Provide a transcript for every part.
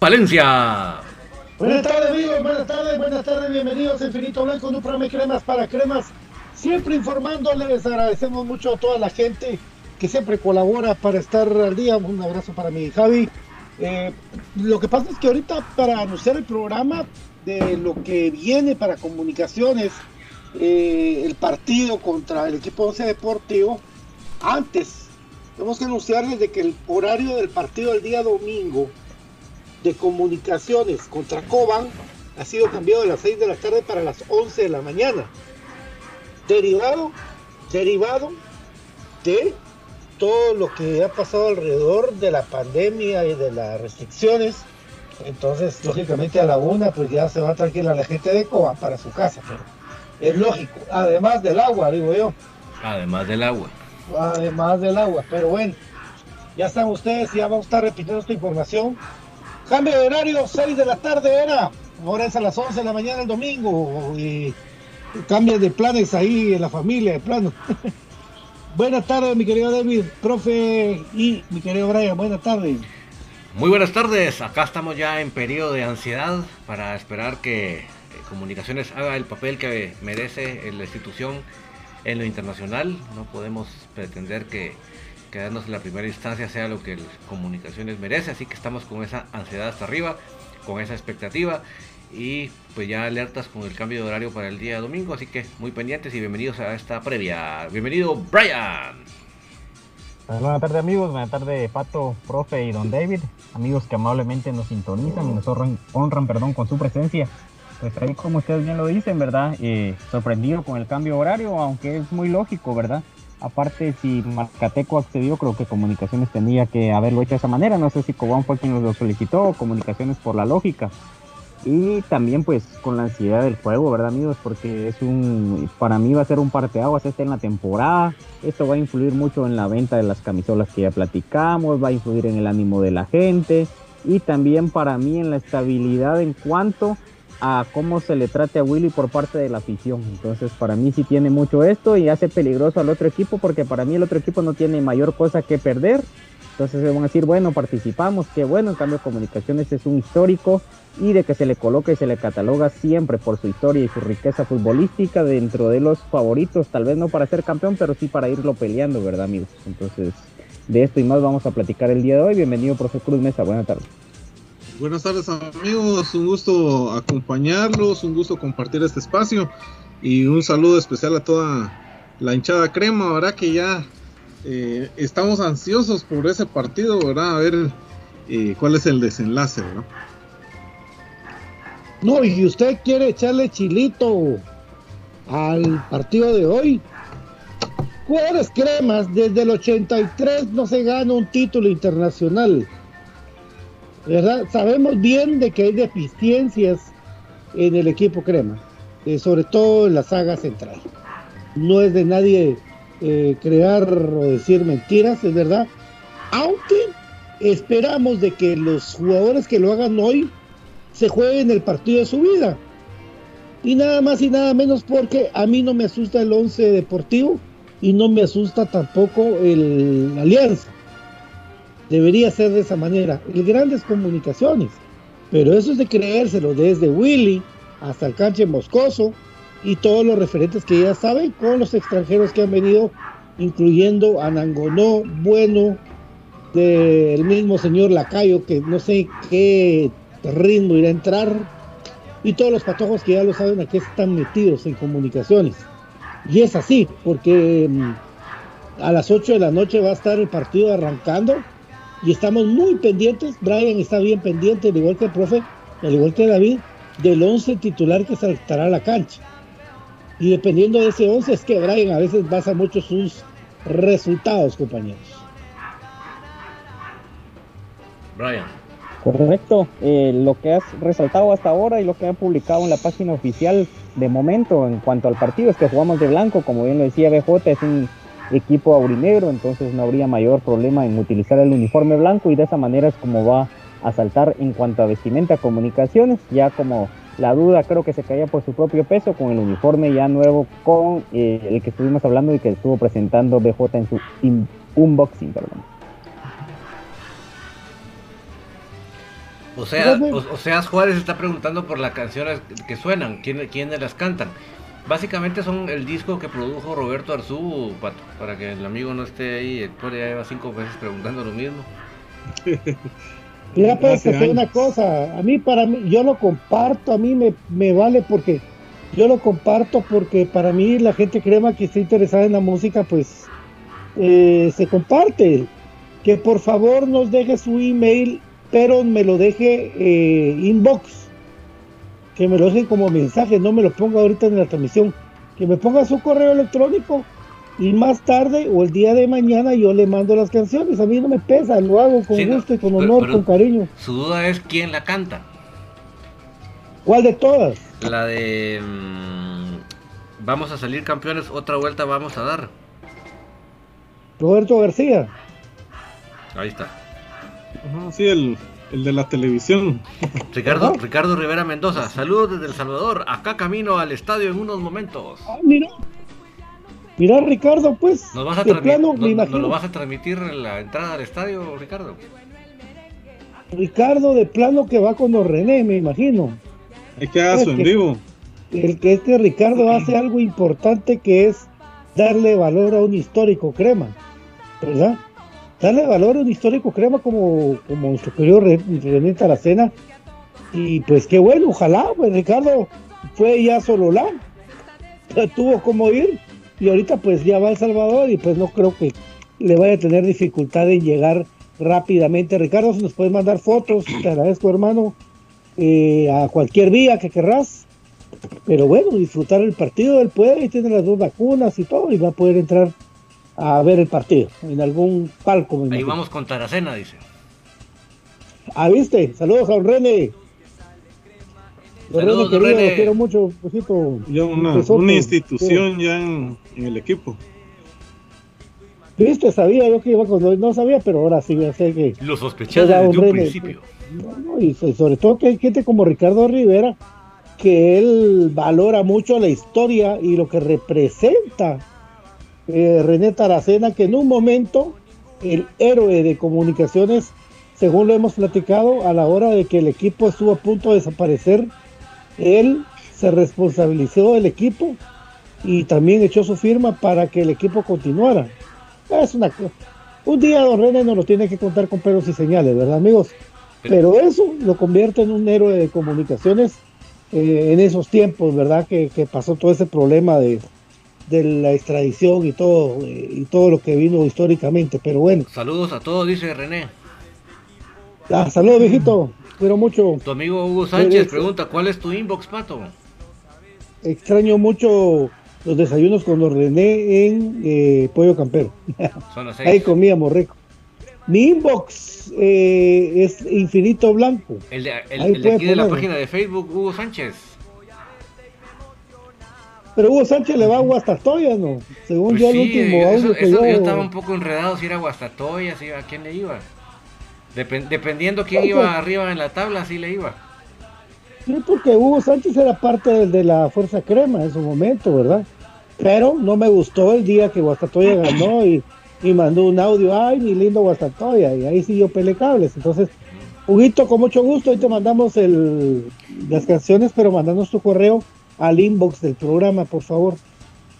Valencia. Buenas tardes amigos, buenas tardes, buenas tardes, bienvenidos a Infinito Blanco, un programa de cremas para cremas, siempre informándoles, agradecemos mucho a toda la gente que siempre colabora para estar al día, un abrazo para mi Javi. Eh, lo que pasa es que ahorita para anunciar el programa de lo que viene para comunicaciones, eh, el partido contra el equipo 11 Deportivo, antes tenemos que anunciarles de que el horario del partido el día domingo de comunicaciones contra Coban ha sido cambiado de las 6 de la tarde para las 11 de la mañana. Derivado, derivado de todo lo que ha pasado alrededor de la pandemia y de las restricciones Entonces, lógicamente a la una, pues ya se va tranquila la gente de Coa para su casa, pero es lógico. Además del agua, digo yo. Además del agua. Además del agua, pero bueno, ya están ustedes, ya vamos a estar repitiendo esta información. Cambio de horario, 6 de la tarde era, ahora es a las 11 de la mañana el domingo, y cambias de planes ahí en la familia, de plano. buenas tardes, mi querido David, profe, y mi querido Brian, buenas tardes. Muy buenas tardes, acá estamos ya en periodo de ansiedad para esperar que eh, Comunicaciones haga el papel que merece la institución en lo internacional. No podemos pretender que quedarnos en la primera instancia sea lo que Comunicaciones merece, así que estamos con esa ansiedad hasta arriba, con esa expectativa y pues ya alertas con el cambio de horario para el día domingo, así que muy pendientes y bienvenidos a esta previa. Bienvenido Brian. Buenas tardes amigos, buenas tardes Pato, profe y don David, amigos que amablemente nos sintonizan y nos honran, honran perdón, con su presencia. Pues ahí como ustedes bien lo dicen, ¿verdad? Eh, sorprendido con el cambio de horario, aunque es muy lógico, ¿verdad? Aparte, si Marcateco accedió, creo que Comunicaciones tenía que haberlo hecho de esa manera. No sé si Cobán fue quien lo solicitó Comunicaciones por la lógica. Y también pues con la ansiedad del juego, ¿verdad amigos? Porque es un, para mí va a ser un parteaguas este en la temporada. Esto va a influir mucho en la venta de las camisolas que ya platicamos, va a influir en el ánimo de la gente y también para mí en la estabilidad en cuanto a cómo se le trate a Willy por parte de la afición. Entonces para mí sí tiene mucho esto y hace peligroso al otro equipo porque para mí el otro equipo no tiene mayor cosa que perder. Entonces se van a decir, bueno, participamos, qué bueno, en cambio comunicaciones es un histórico y de que se le coloca y se le cataloga siempre por su historia y su riqueza futbolística dentro de los favoritos, tal vez no para ser campeón, pero sí para irlo peleando, ¿verdad, amigos? Entonces, de esto y más vamos a platicar el día de hoy. Bienvenido, profe Cruz Mesa, buenas tardes. Buenas tardes, amigos, un gusto acompañarlos, un gusto compartir este espacio y un saludo especial a toda la hinchada crema, ¿verdad? Que ya eh, estamos ansiosos por ese partido, ¿verdad? A ver eh, cuál es el desenlace, ¿verdad? No, y usted quiere echarle chilito al partido de hoy. Jugadores cremas, desde el 83 no se gana un título internacional. ¿Verdad? Sabemos bien de que hay deficiencias en el equipo crema, eh, sobre todo en la saga central. No es de nadie eh, crear o decir mentiras, es verdad. Aunque esperamos de que los jugadores que lo hagan hoy se juegue en el partido de su vida. Y nada más y nada menos porque a mí no me asusta el 11 deportivo y no me asusta tampoco el Alianza. Debería ser de esa manera. El grandes comunicaciones. Pero eso es de creérselo desde Willy hasta el canche Moscoso y todos los referentes que ya saben con los extranjeros que han venido, incluyendo a Nangonó, Bueno, del mismo señor Lacayo, que no sé qué ritmo irá a entrar. Y todos los patojos que ya lo saben aquí están metidos en comunicaciones. Y es así, porque mm, a las 8 de la noche va a estar el partido arrancando y estamos muy pendientes. Brian está bien pendiente, al igual que el profe, al igual que David, del 11 titular que saltará a la cancha. Y dependiendo de ese 11 es que Brian a veces basa mucho sus resultados, compañeros. Brian. Correcto, eh, lo que has resaltado hasta ahora y lo que ha publicado en la página oficial de momento en cuanto al partido es que jugamos de blanco, como bien lo decía BJ, es un equipo aurinegro, entonces no habría mayor problema en utilizar el uniforme blanco y de esa manera es como va a saltar en cuanto a vestimenta, comunicaciones, ya como la duda creo que se caía por su propio peso con el uniforme ya nuevo con eh, el que estuvimos hablando y que estuvo presentando BJ en su unboxing, perdón. O sea, o, sea, Juárez está preguntando por las canciones que suenan, ¿quién, quiénes las cantan. Básicamente son el disco que produjo Roberto Arzú, para que el amigo no esté ahí, el ya lleva cinco veces preguntando lo mismo. Mira, pues, que una cosa, a mí, para mí, yo lo comparto, a mí me, me vale porque yo lo comparto porque para mí la gente crema que está interesada en la música, pues eh, se comparte. Que por favor nos deje su email pero me lo deje eh, inbox, que me lo deje como mensaje, no me lo ponga ahorita en la transmisión, que me ponga su correo electrónico y más tarde o el día de mañana yo le mando las canciones. A mí no me pesa, lo hago con gusto y con honor, con cariño. Su duda es quién la canta. ¿Cuál de todas? La de mm, Vamos a salir campeones, otra vuelta vamos a dar. Roberto García. Ahí está. sí, el, de la televisión. Ricardo, Ricardo Rivera Mendoza, saludos desde El Salvador, acá camino al estadio en unos momentos. Ah, mira, Mira, Ricardo, pues. ¿Nos, vas a lo vas a transmitir en la entrada al estadio, Ricardo? Ricardo, de plano que va con los René, me imagino. Es que haga en vivo. El que este Ricardo hace algo importante que es darle valor a un histórico crema, ¿verdad? Darle valor a un histórico crema como, como nuestro querido René Taracena. Y pues qué bueno, ojalá, pues Ricardo fue ya solo la tuvo como ir y ahorita pues ya va El Salvador y pues no creo que le vaya a tener dificultad en llegar rápidamente. Ricardo, si nos puedes mandar fotos, te agradezco hermano, eh, a cualquier vía que querrás. Pero bueno, disfrutar el partido, él puede y tiene las dos vacunas y todo y va a poder entrar a ver el partido en algún palco. Ahí vamos con Taracena, dice. Ah, viste, saludos a don René. Saludos, René, quiero mucho, Ya una, institución ya en, el equipo. Viste, sabía yo que iba con no sabía, pero ahora sí ya sé que. Lo sospechaba desde un principio. y sobre todo que hay gente como Ricardo Rivera, que él valora mucho la historia y lo que representa eh, René Taracena, que en un momento el héroe de comunicaciones, según lo hemos platicado, a la hora de que el equipo estuvo a punto de desaparecer, él se responsabilizó del equipo y también echó su firma para que el equipo continuara. Es un día Don René nos lo tiene que contar con pelos y señales, ¿verdad, amigos? Pero eso lo convierte en un héroe de comunicaciones eh, en esos tiempos, ¿verdad? Que, pasó todo ese problema de, la extradición y todo eh, y todo lo que vino históricamente. Pero bueno. Saludos a todos, dice René. Ah, saludos, viejito pero mucho. Tu amigo Hugo Sánchez pregunta, ¿cuál es tu inbox, Pato? Extraño mucho los desayunos con los René en eh, Pollo Campero. Son Ahí comíamos rico. Mi inbox eh, es Infinito Blanco. El de, aquí de la página de Facebook, Hugo Sánchez. Pero Hugo Sánchez le va a Guastatoya, ¿no? Según pues yo el último audio que yo... yo... estaba un poco enredado si era Guastatoya, si a quién le iba dependiendo quién iba arriba en la tabla, así le iba. Sí, porque Hugo Sánchez era parte de, la Fuerza Crema en su momento, ¿verdad? Pero no me gustó el día que Guastatoya ganó y, mandó un audio, ay, mi lindo Guastatoya, y ahí sí yo cables. Entonces, Huguito, con mucho gusto, hoy te mandamos el, las canciones, pero mandanos tu correo al inbox del programa, por favor.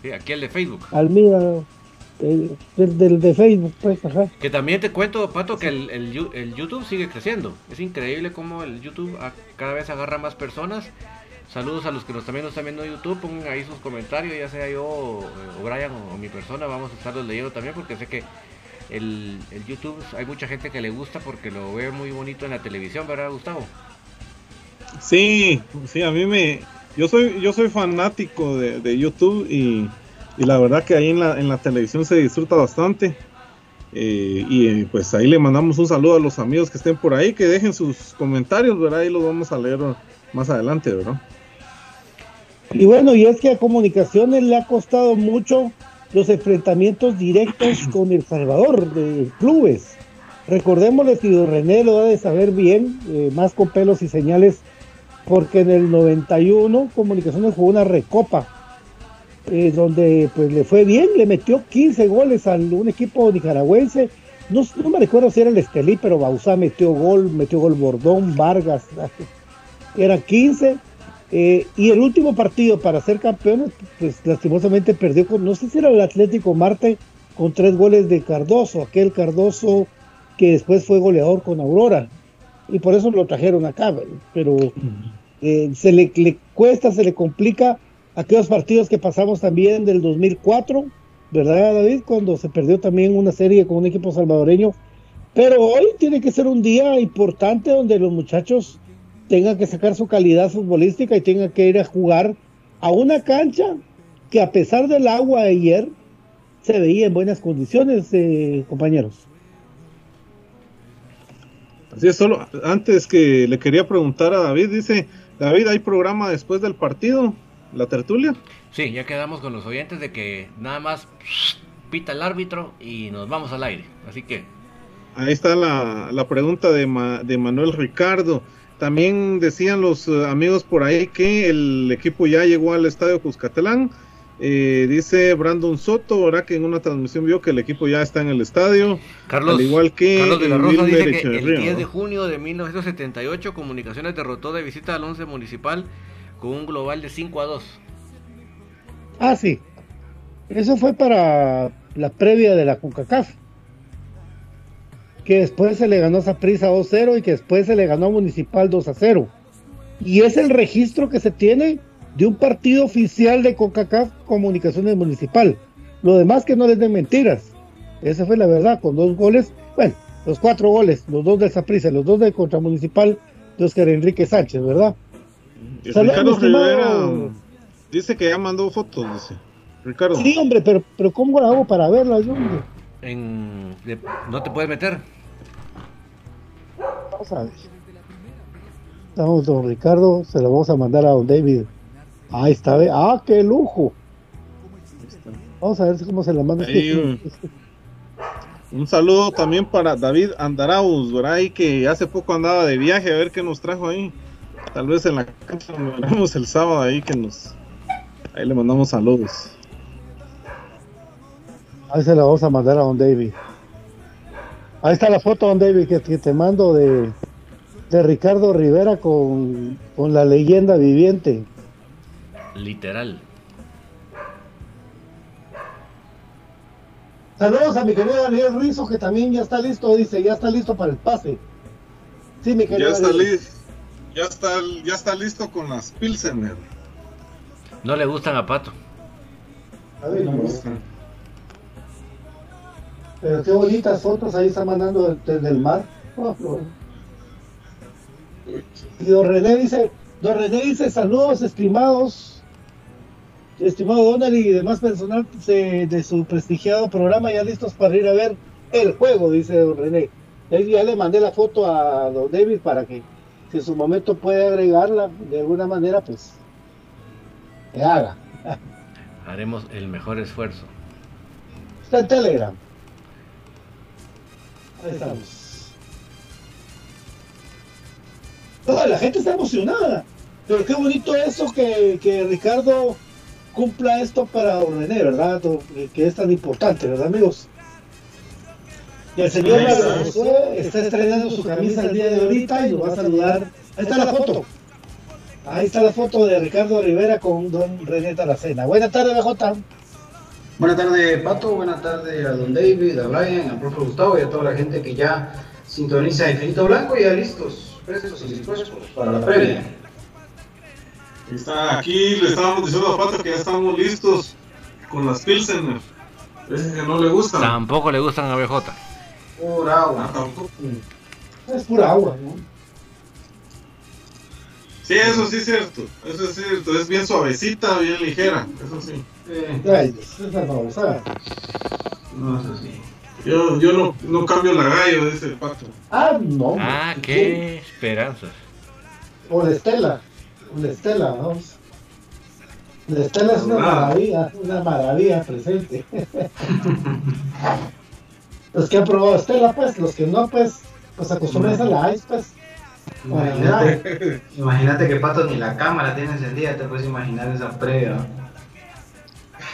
Sí, aquí el de Facebook. Al mío, del, de Facebook, pues, Que también te cuento, Pato, que el, el, YouTube sigue creciendo. Es increíble cómo el YouTube cada vez agarra más personas. Saludos a los que nos, también nos están viendo en YouTube, pongan ahí sus comentarios, ya sea yo o, Brian o, mi persona, vamos a estarlos leyendo también porque sé que el, el, YouTube hay mucha gente que le gusta porque lo ve muy bonito en la televisión, ¿verdad, Gustavo? Sí, sí, a mí me... Yo soy, yo soy fanático de, de YouTube y y la verdad que ahí en la, en la televisión se disfruta bastante. Eh, y eh, pues ahí le mandamos un saludo a los amigos que estén por ahí, que dejen sus comentarios, ¿verdad? Ahí los vamos a leer más adelante, ¿verdad? Y bueno, y es que a comunicaciones le ha costado mucho los enfrentamientos directos con El Salvador de clubes. Recordémosle que René lo ha de saber bien, eh, más con pelos y señales, porque en el 91 Comunicaciones jugó una recopa eh, donde pues le fue bien, le metió 15 goles a un equipo nicaragüense. No, me recuerdo si era el Estelí, pero Bausá metió gol, metió gol Bordón, Vargas, eran 15. Eh, y el último partido para ser campeones, pues lastimosamente perdió con, no sé si era el Atlético Marte, con tres goles de Cardoso, aquel Cardoso que después fue goleador con Aurora. Y por eso lo trajeron acá, pero eh, se le, le cuesta, se le complica aquellos partidos que pasamos también del 2004, ¿verdad, David? Cuando se perdió también una serie con un equipo salvadoreño. Pero hoy tiene que ser un día importante donde los muchachos tengan que sacar su calidad futbolística y tengan que ir a jugar a una cancha que a pesar del agua de ayer se veía en buenas condiciones, eh, compañeros. Así es, solo antes que le quería preguntar a David, dice, David, ¿hay programa después del partido? ¿La tertulia? Sí, ya quedamos con los oyentes de que nada más pita el árbitro y nos vamos al aire. Así que... Ahí está la, la pregunta de, de Manuel Ricardo. También decían los eh, amigos por ahí que el equipo ya llegó al estadio Cuscatlán. Eh, dice Brandon Soto, ahora que en una transmisión vio que el equipo ya está en el estadio. Carlos, al igual que Carlos de la Rosa dice que el 10 de junio de 1978 Comunicaciones derrotó de visita al 11 municipal con un global de 5 a 2. Ah, sí. Eso fue para la previa de la CONCACAF. Que después se le ganó a Prisa 2-0 y que después se le ganó a Municipal 2-0. Y es el registro que se tiene de un partido oficial de CONCACAF Comunicaciones Municipal. Lo demás que no les den mentiras. Esa fue la verdad, con dos goles, bueno, los cuatro goles, los dos de Saprissa, los dos de contra Municipal de Oscar Enrique Sánchez, ¿verdad? Saludos, Rivera dice que ya mandó fotos, dice. Ricardo. Sí, hombre, pero, pero ¿cómo hago para verlas, hombre? En, ¿No te puedes meter? Vamos a ver. Estamos, don Ricardo, se lo vamos a mandar a don David. Ahí está, ah, qué lujo. Vamos a ver cómo se la manda. un, un, saludo también para David Andarauz, ¿verdad? Y que hace poco andaba de viaje, a ver qué nos trajo ahí. Tal vez en la cancha nos veremos el sábado ahí que nos... Ahí le mandamos saludos. Ahí se la vamos a mandar a don David. Ahí está la foto, don David, que, que te mando de, de Ricardo Rivera con, con la leyenda viviente. Literal. Saludos a mi querido Daniel Rizo, que también ya está listo, dice, ya está listo para el pase. Sí, mi querido. Ya está, listo ya está, ya está listo con las Pilsener. No le gustan a Pato. A ver, no me gustan. Pero qué bonitas fotos ahí está mandando desde el mar. Oh, y don René dice, don René dice, saludos estimados, estimado Donald y demás personal de, su prestigiado programa, ya listos para ir a ver el juego, dice don René. Ya le mandé la foto a don David para que si en su momento puede agregarla de alguna manera, pues que haga. Haremos el mejor esfuerzo. Está en Telegram. Ahí estamos. la gente está emocionada. Pero qué bonito eso que, que Ricardo cumpla esto para René, ¿verdad? Que es tan importante, ¿verdad, amigos? Y el señor está estrenando su camisa el día de ahorita y lo va a saludar. Ahí está la foto. Ahí está la foto de Ricardo Rivera con don René Taracena. Buenas tardes, BJ. Buenas tardes, Pato. Buenas tardes a don David, a Brian, al profe Gustavo y a toda la gente que ya sintoniza Infinito Blanco. Ya listos, prestos y dispuestos para la previa. Está aquí, le estábamos diciendo a Pato que ya estamos listos con las Pilsen. Parece que no le gustan. Tampoco le gustan a BJ. Pura agua. Es pura agua, ¿no? Sí, eso sí es cierto. Eso es cierto. Es bien suavecita, bien ligera. Eso sí. no, no es así. Yo, yo no, no cambio la gallo, dice el pato. Ah, no. Ah, qué esperanzas. O la Estela. La Estela, vamos. La Estela es una maravilla, una maravilla presente. los que han probado Estela, pues, los que no, pues, pues acostumbres a la Ice, pues. Imagínate, imagínate que Pato ni la cámara tiene encendida, te puedes imaginar esa previa.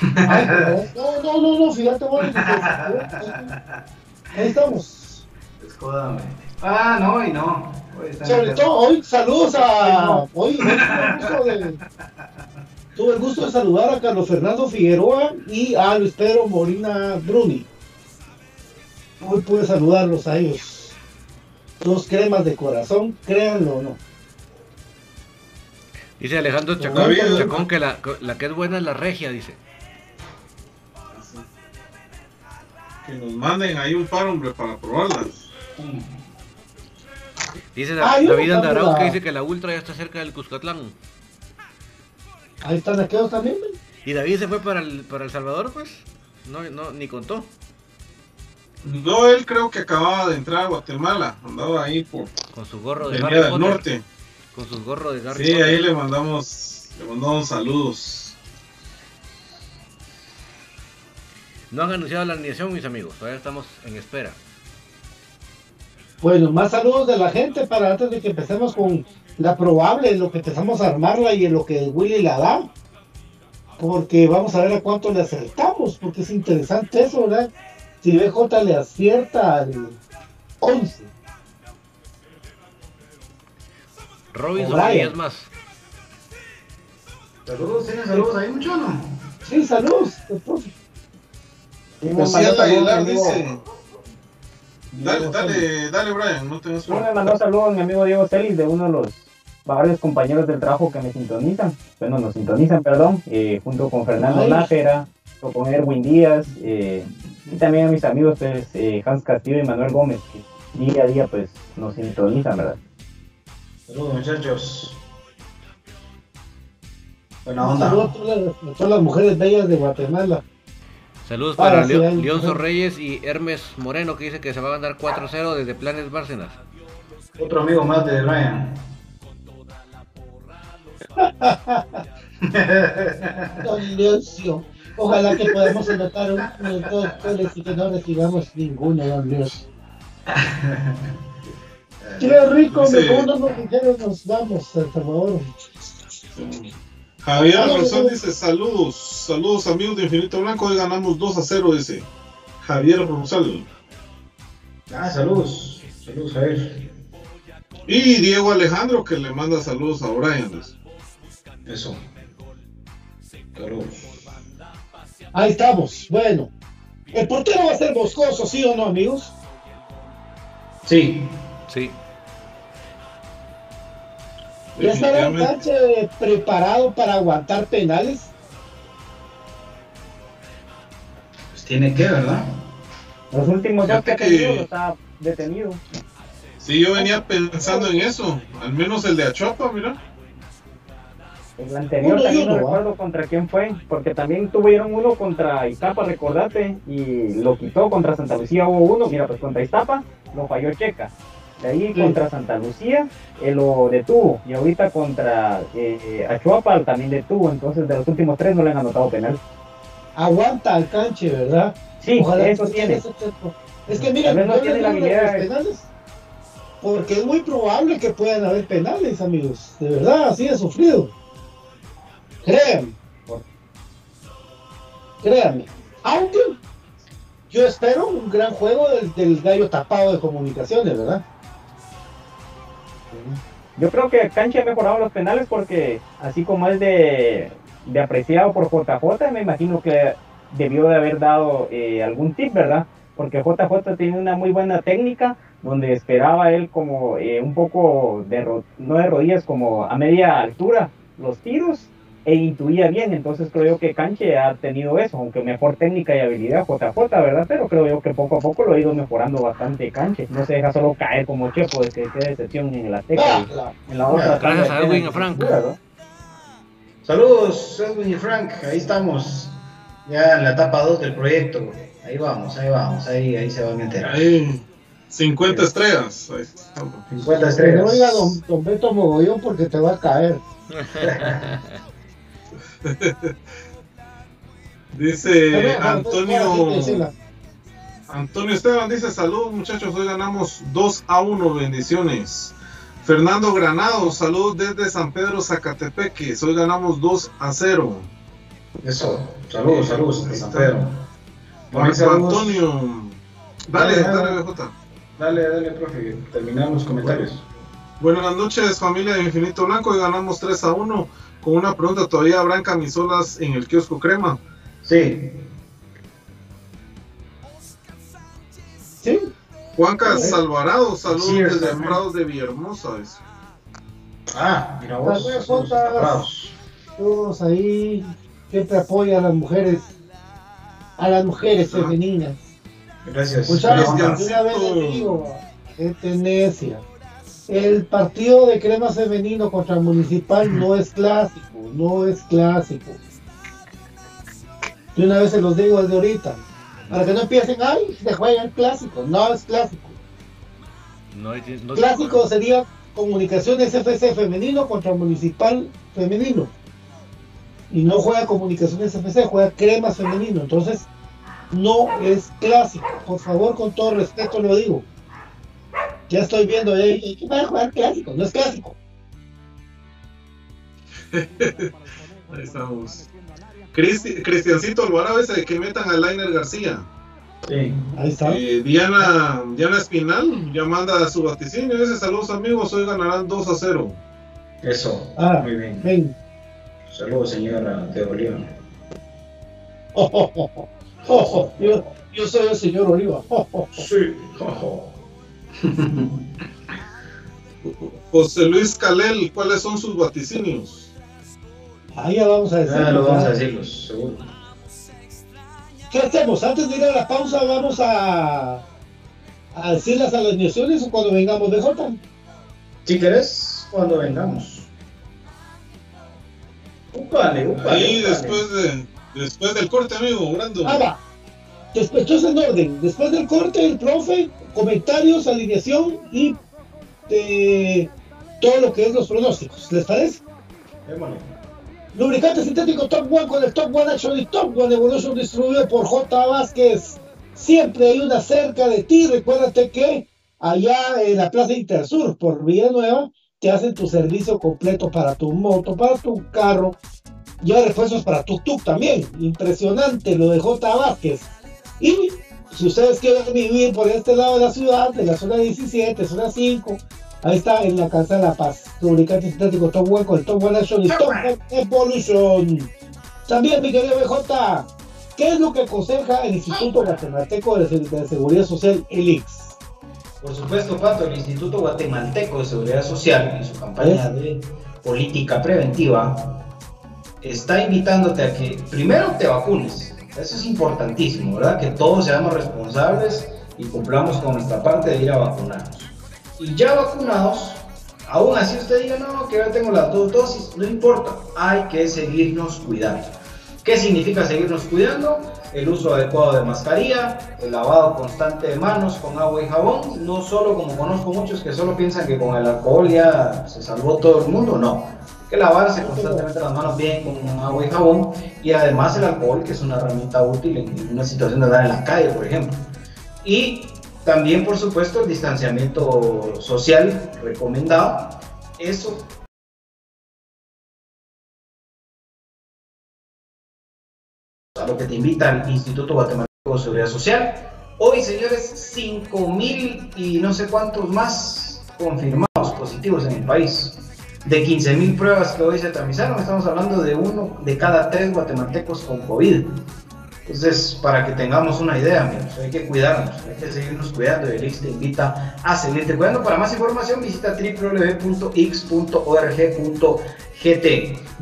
no, no, no, no, fíjate, bueno, ahí estamos. Escódame. Ah, no, y no. Hoy Sobre todo, hoy saludos a. Hoy, tuve, el gusto de, tuve el gusto de saludar a Carlos Fernando Figueroa y a Luis Pedro Molina Bruni. Hoy pude saludarlos a ellos. Dos cremas de corazón, créanlo o no. Dice Alejandro Chacón, Chacón que la, la, que es buena es la regia, dice. Que nos manden ahí un par, hombre, para probarlas. Dice David Andarauz que dice que la Ultra ya está cerca del Cuscatlán. Ahí están aquellos también, ¿Y David se fue para el, para el Salvador, pues? No, no, ni contó. No, él creo que acababa de entrar a Guatemala, andaba ahí por Con su gorro de Harry del Potter. norte. Con sus gorros de Harry Sí, Potter. ahí le mandamos, le mandamos saludos. No han anunciado la alineación, mis amigos. Todavía estamos en espera. Bueno, más saludos de la gente para antes de que empecemos con la probable, en lo que empezamos a armarla y en lo que Willy la da. Porque vamos a ver a cuánto le acertamos, porque es interesante eso, ¿verdad? Si BJ le acierta al 11. Robinson es más. Saludos, ¿tienen saludos ahí, mucho no? Sí, saludos. José mandó saludos, mi Aguilar dice, dale, dale, dale Brian, no me mandó saludos mi amigo Diego Celis de uno de los varios compañeros del trabajo que me sintonizan, bueno, nos sintonizan, perdón, eh, junto con Fernando. Nájera, junto con Erwin Díaz, eh, y también a mis amigos pues, eh, Hans Castillo y Manuel Gómez, que día a día pues nos sintonizan, ¿verdad? Saludos, muchachos. Buena onda. saludo a todas las, a todas las mujeres bellas de Guatemala. Saludos Ah, para sí, Leo- ahí. Leonzo Reyes y Hermes Moreno que dice que se va a mandar 4-0 desde Planes Bárcenas. Otro amigo más de Brian. Don Leoncio, ojalá que podamos anotar un- dos goles y que no recibamos ninguno, don Leoncio. Qué rico, Sí. mejor no nos dijeron nos vamos, El Salvador. Javier Jesús. dice saludos, saludos amigos de Infinito Blanco, hoy ganamos 2 a 0, dice Javier Rosal. Ah, saludos. Saludos, Javier. Y Diego Alejandro que le manda saludos a Brian. dice. Eso. Saludos. Ahí estamos, bueno. El portero va a ser Moscoso, ¿sí o no, amigos? Sí. Sí. ¿Ya estará el preparado para aguantar penales? Pues tiene que, ¿verdad? Los últimos dos que ha que- detenido. Sí, yo venía pensando en eso, al menos el de Achopa, mira. El anterior Uno también no ¿ah? recuerdo contra quién fue, porque también tuvieron uno contra Iztapa, recordate, y lo quitó contra Santa Lucía hubo uno, mira pues contra Iztapa lo falló Checa. De ahí contra Santa Lucía él lo detuvo, y ahorita contra eh, Achuapa también detuvo, entonces de los últimos tres no le han anotado penal. Aguanta al canche, ¿verdad? Sí, eso que tiene. ese. Es que vez no tiene la de los penales. Porque es muy probable que puedan haber penales, amigos. De verdad, así de sufrido. Créanme. Créanme. Aunque yo espero un gran juego del, del gallo tapado de comunicaciones, ¿verdad? Yo creo que Cancha ha mejorado los penales porque así como es de, apreciado por JJ, me imagino que debió de haber dado eh, algún tip, ¿verdad? Porque JJ tiene una muy buena técnica donde esperaba él como eh, un poco de, no de rodillas, como a media altura los tiros e intuía bien, entonces creo yo que Canche ha tenido eso, aunque mejor técnica y habilidad JJ, ¿verdad? Pero creo yo que poco a poco lo ha ido mejorando bastante Canche, no se deja solo caer como Chepo, de que qué decepción en el Azteca. Ah, y- claro. en la otra Gracias a Edwin y Frank. Saludos, Edwin y Frank. Ahí estamos. Ya en la etapa 2 del proyecto. Ahí vamos, ahí vamos. Ahí, ahí se van a enterar. Ahí, 50 estrellas. Ahí estamos. 50 Que estrellas. no oiga don, don Beto Mogollón porque te va a caer. Dice Antonio. Antonio Esteban dice saludos muchachos, hoy ganamos 2 a 1, bendiciones. Fernando Granado, saludos desde San Pedro Zacatepeque, hoy ganamos 2 a 0. Eso. Saludos, saludos. Ahí San. Pedro. Marco. Antonio, dale, Dale, dale. Dale, dale, profe. Terminamos los comentarios. Buenas noches familia de Infinito Blanco, hoy ganamos 3 a 1. Con una pregunta, ¿todavía habrán camisolas en el kiosco crema? Sí. Sí, Juanca Sí. Alvarado, saludos Sí, desde también. Prados de Villahermosa. Ah, mira vos. Tal vez saludos otras- a Prados. todos ahí siempre apoya a las mujeres, a las mujeres Ajá. femeninas. Gracias. Buena onda. Cristian. una vez les digo, gente necia. El partido de crema femenino contra Municipal no es clásico, no es clásico. De una vez se los digo desde ahorita. Para que no empiecen, ay, se juega el clásico. No es clásico. No, es- no- Clásico sería Comunicaciones FC femenino contra Municipal femenino. Y no juega Comunicaciones FC, juega Cremas femenino. Entonces, no es clásico. Por favor, con todo respeto lo digo. Ya estoy viendo, eh, ¿qué va a jugar clásico? No es clásico. Ahí estamos. Cristi- Cristiancito Alvarado ese que metan a Lainer García. Sí. Ahí está. Eh, Diana, Diana Espinal ya manda su vaticinio. Dice saludos amigos, hoy ganarán 2 a 0. Eso. Ah, Muy bien. ven. Saludos, señora de Oliva. Oh, oh, oh, oh, oh, oh, Yo, yo soy el señor Oliva. Oh, oh, oh. Sí. José Luis Calel, ¿cuáles son sus vaticinios? Ahí ya vamos a decir. Ya lo vamos a decirlos, seguro. ¿Qué hacemos? Antes de ir a la pausa, vamos a, a decir las alineaciones o cuando vengamos de Jota. Si querés, cuando vengamos. Upale, upale. Ahí upale. después de después del corte, amigo, Brando. Ah, Después en orden. Después del corte, el profe, comentarios, alineación y eh, todo lo que es los pronósticos. ¿Les parece? Démosle. Lubricante sintético Top One con el Top One Action y Top One Evolution distribuido por J. Vázquez. Siempre hay una cerca de ti. Recuérdate que allá en la Plaza Intersur por Villanueva te hacen tu servicio completo para tu moto, para tu carro. Y hay refuerzos para tu tuk también. Impresionante lo de J. Vázquez. Y si ustedes quieren vivir por este lado de la ciudad, de la zona 17, zona 5, ahí está en la Casa de la Paz. Lubricante sintético Top One con el Top One Action y Top One Evolution. También, mi querido BJ, ¿qué es lo que aconseja el Instituto Guatemalteco de, de Seguridad Social, el IX? Por supuesto, Pato, el Instituto Guatemalteco de Seguridad Social, en su campaña de política preventiva, está invitándote a que primero te vacunes. Eso es importantísimo, ¿verdad? Que todos seamos responsables y cumplamos con nuestra parte de ir a vacunarnos. Y ya vacunados, aún así usted diga, no, que ya tengo las dos dosis, no importa, hay que seguirnos cuidando. ¿Qué significa seguirnos cuidando? El uso adecuado de mascarilla, el lavado constante de manos con agua y jabón, no solo como conozco muchos que solo piensan que con el alcohol ya se salvó todo el mundo, no. Que lavarse constantemente las manos bien con agua y jabón y además el alcohol que es una herramienta útil en una situación de andar en la calle, por ejemplo. Y también, por supuesto, el distanciamiento social recomendado. Eso a lo que te invita el Instituto Guatemalteco de Seguridad Social. Hoy, señores, 5.000 y no sé cuántos más confirmados positivos en el país. De 15.000 pruebas que hoy se realizaron, estamos hablando de uno de cada tres guatemaltecos con COVID. Entonces, para que tengamos una idea, amigos, hay que cuidarnos, hay que seguirnos cuidando y el IX te invita a seguirte cuidando. Para más información, visita www.x.org.gt.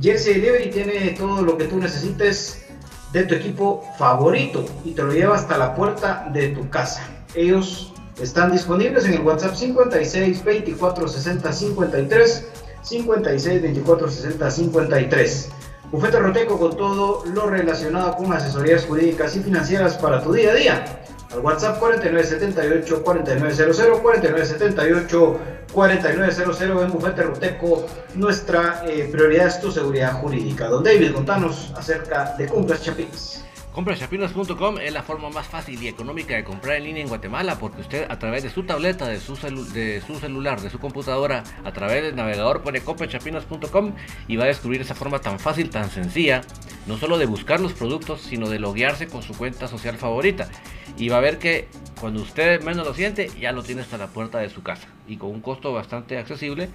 Jersey Delivery tiene todo lo que tú necesites de tu equipo favorito y te lo lleva hasta la puerta de tu casa. Ellos están disponibles en el WhatsApp 56 24 60 53 56 24 60 53. Bufete Roteco con todo lo relacionado con asesorías jurídicas y financieras para tu día a día. Al WhatsApp 4978 4900 4978 4900 en Bufete Roteco. Nuestra eh, prioridad es tu seguridad jurídica. Don David, contanos acerca de Compras Chapines. Comprachapinas.com es la forma más fácil y económica de comprar en línea en Guatemala porque usted a través de su tableta, de su, celular, de su computadora, a través del navegador pone comprachapinas.com y va a descubrir esa forma tan fácil, tan sencilla, no solo de buscar los productos, sino de loguearse con su cuenta social favorita. Y va a ver que cuando usted menos lo siente, ya lo tiene hasta la puerta de su casa y con un costo bastante accesible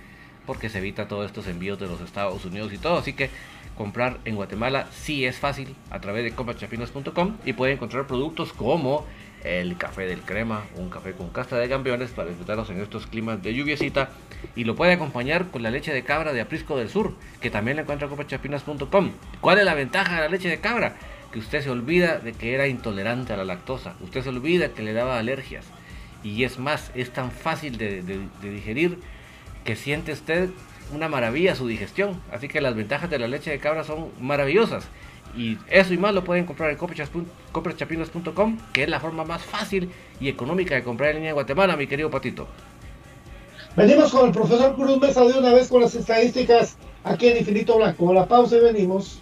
porque se evita todos estos envíos de los Estados Unidos y todo. Así que comprar en Guatemala sí es fácil a través de comprachapinas.com y puede encontrar productos como el café del crema, un café con casta de campeones para disfrutarlos en estos climas de lluviecita y lo puede acompañar con la leche de cabra de Aprisco del Sur, que también la encuentra en comprachapinas.com. ¿Cuál es la ventaja de la leche de cabra? Que usted se olvida de que era intolerante a la lactosa, usted se olvida que le daba alergias y es más, es tan fácil de digerir que siente usted una maravilla su digestión. Así que las ventajas de la leche de cabra son maravillosas. Y eso y más lo pueden comprar en coprechapinos.com, que es la forma más fácil y económica de comprar en línea en Guatemala, mi querido Patito. Venimos con el profesor Cruz Mesa de una vez con las estadísticas aquí en Infinito Blanco. La pausa y venimos.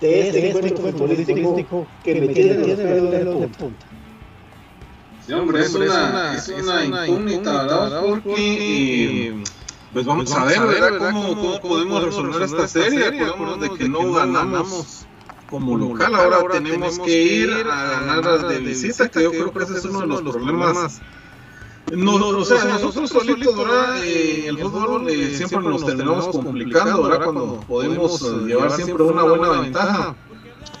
de ese encuentro futbolístico que me tiene los pelos de punta. Sí, hombre, es una, es una incógnita, ¿verdad? Porque pues vamos a ver, ¿verdad? ¿Cómo, cómo podemos resolver esta serie? De que no ganamos como local, ahora tenemos que ir a ganar de visita, que yo creo que ese es uno de los problemas no, o sea, nosotros solitos, ¿verdad? Eh, el fútbol eh, siempre nos terminamos complicando, ¿verdad? Cuando podemos eh, llevar siempre una buena ventaja.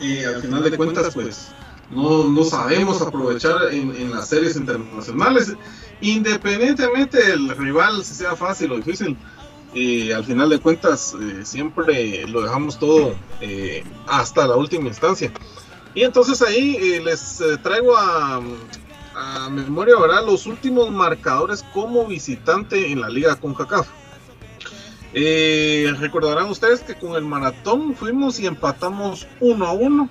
Y al final de cuentas, pues, no, no sabemos aprovechar en, en las series internacionales, independientemente del rival, si sea fácil o difícil. Y al final de cuentas, siempre lo dejamos todo hasta la última instancia. Y entonces ahí les traigo a, a memoria ¿verdad? los últimos marcadores como visitante en la liga CONCACAF. Eh, recordarán ustedes que con el maratón fuimos y empatamos 1 a 1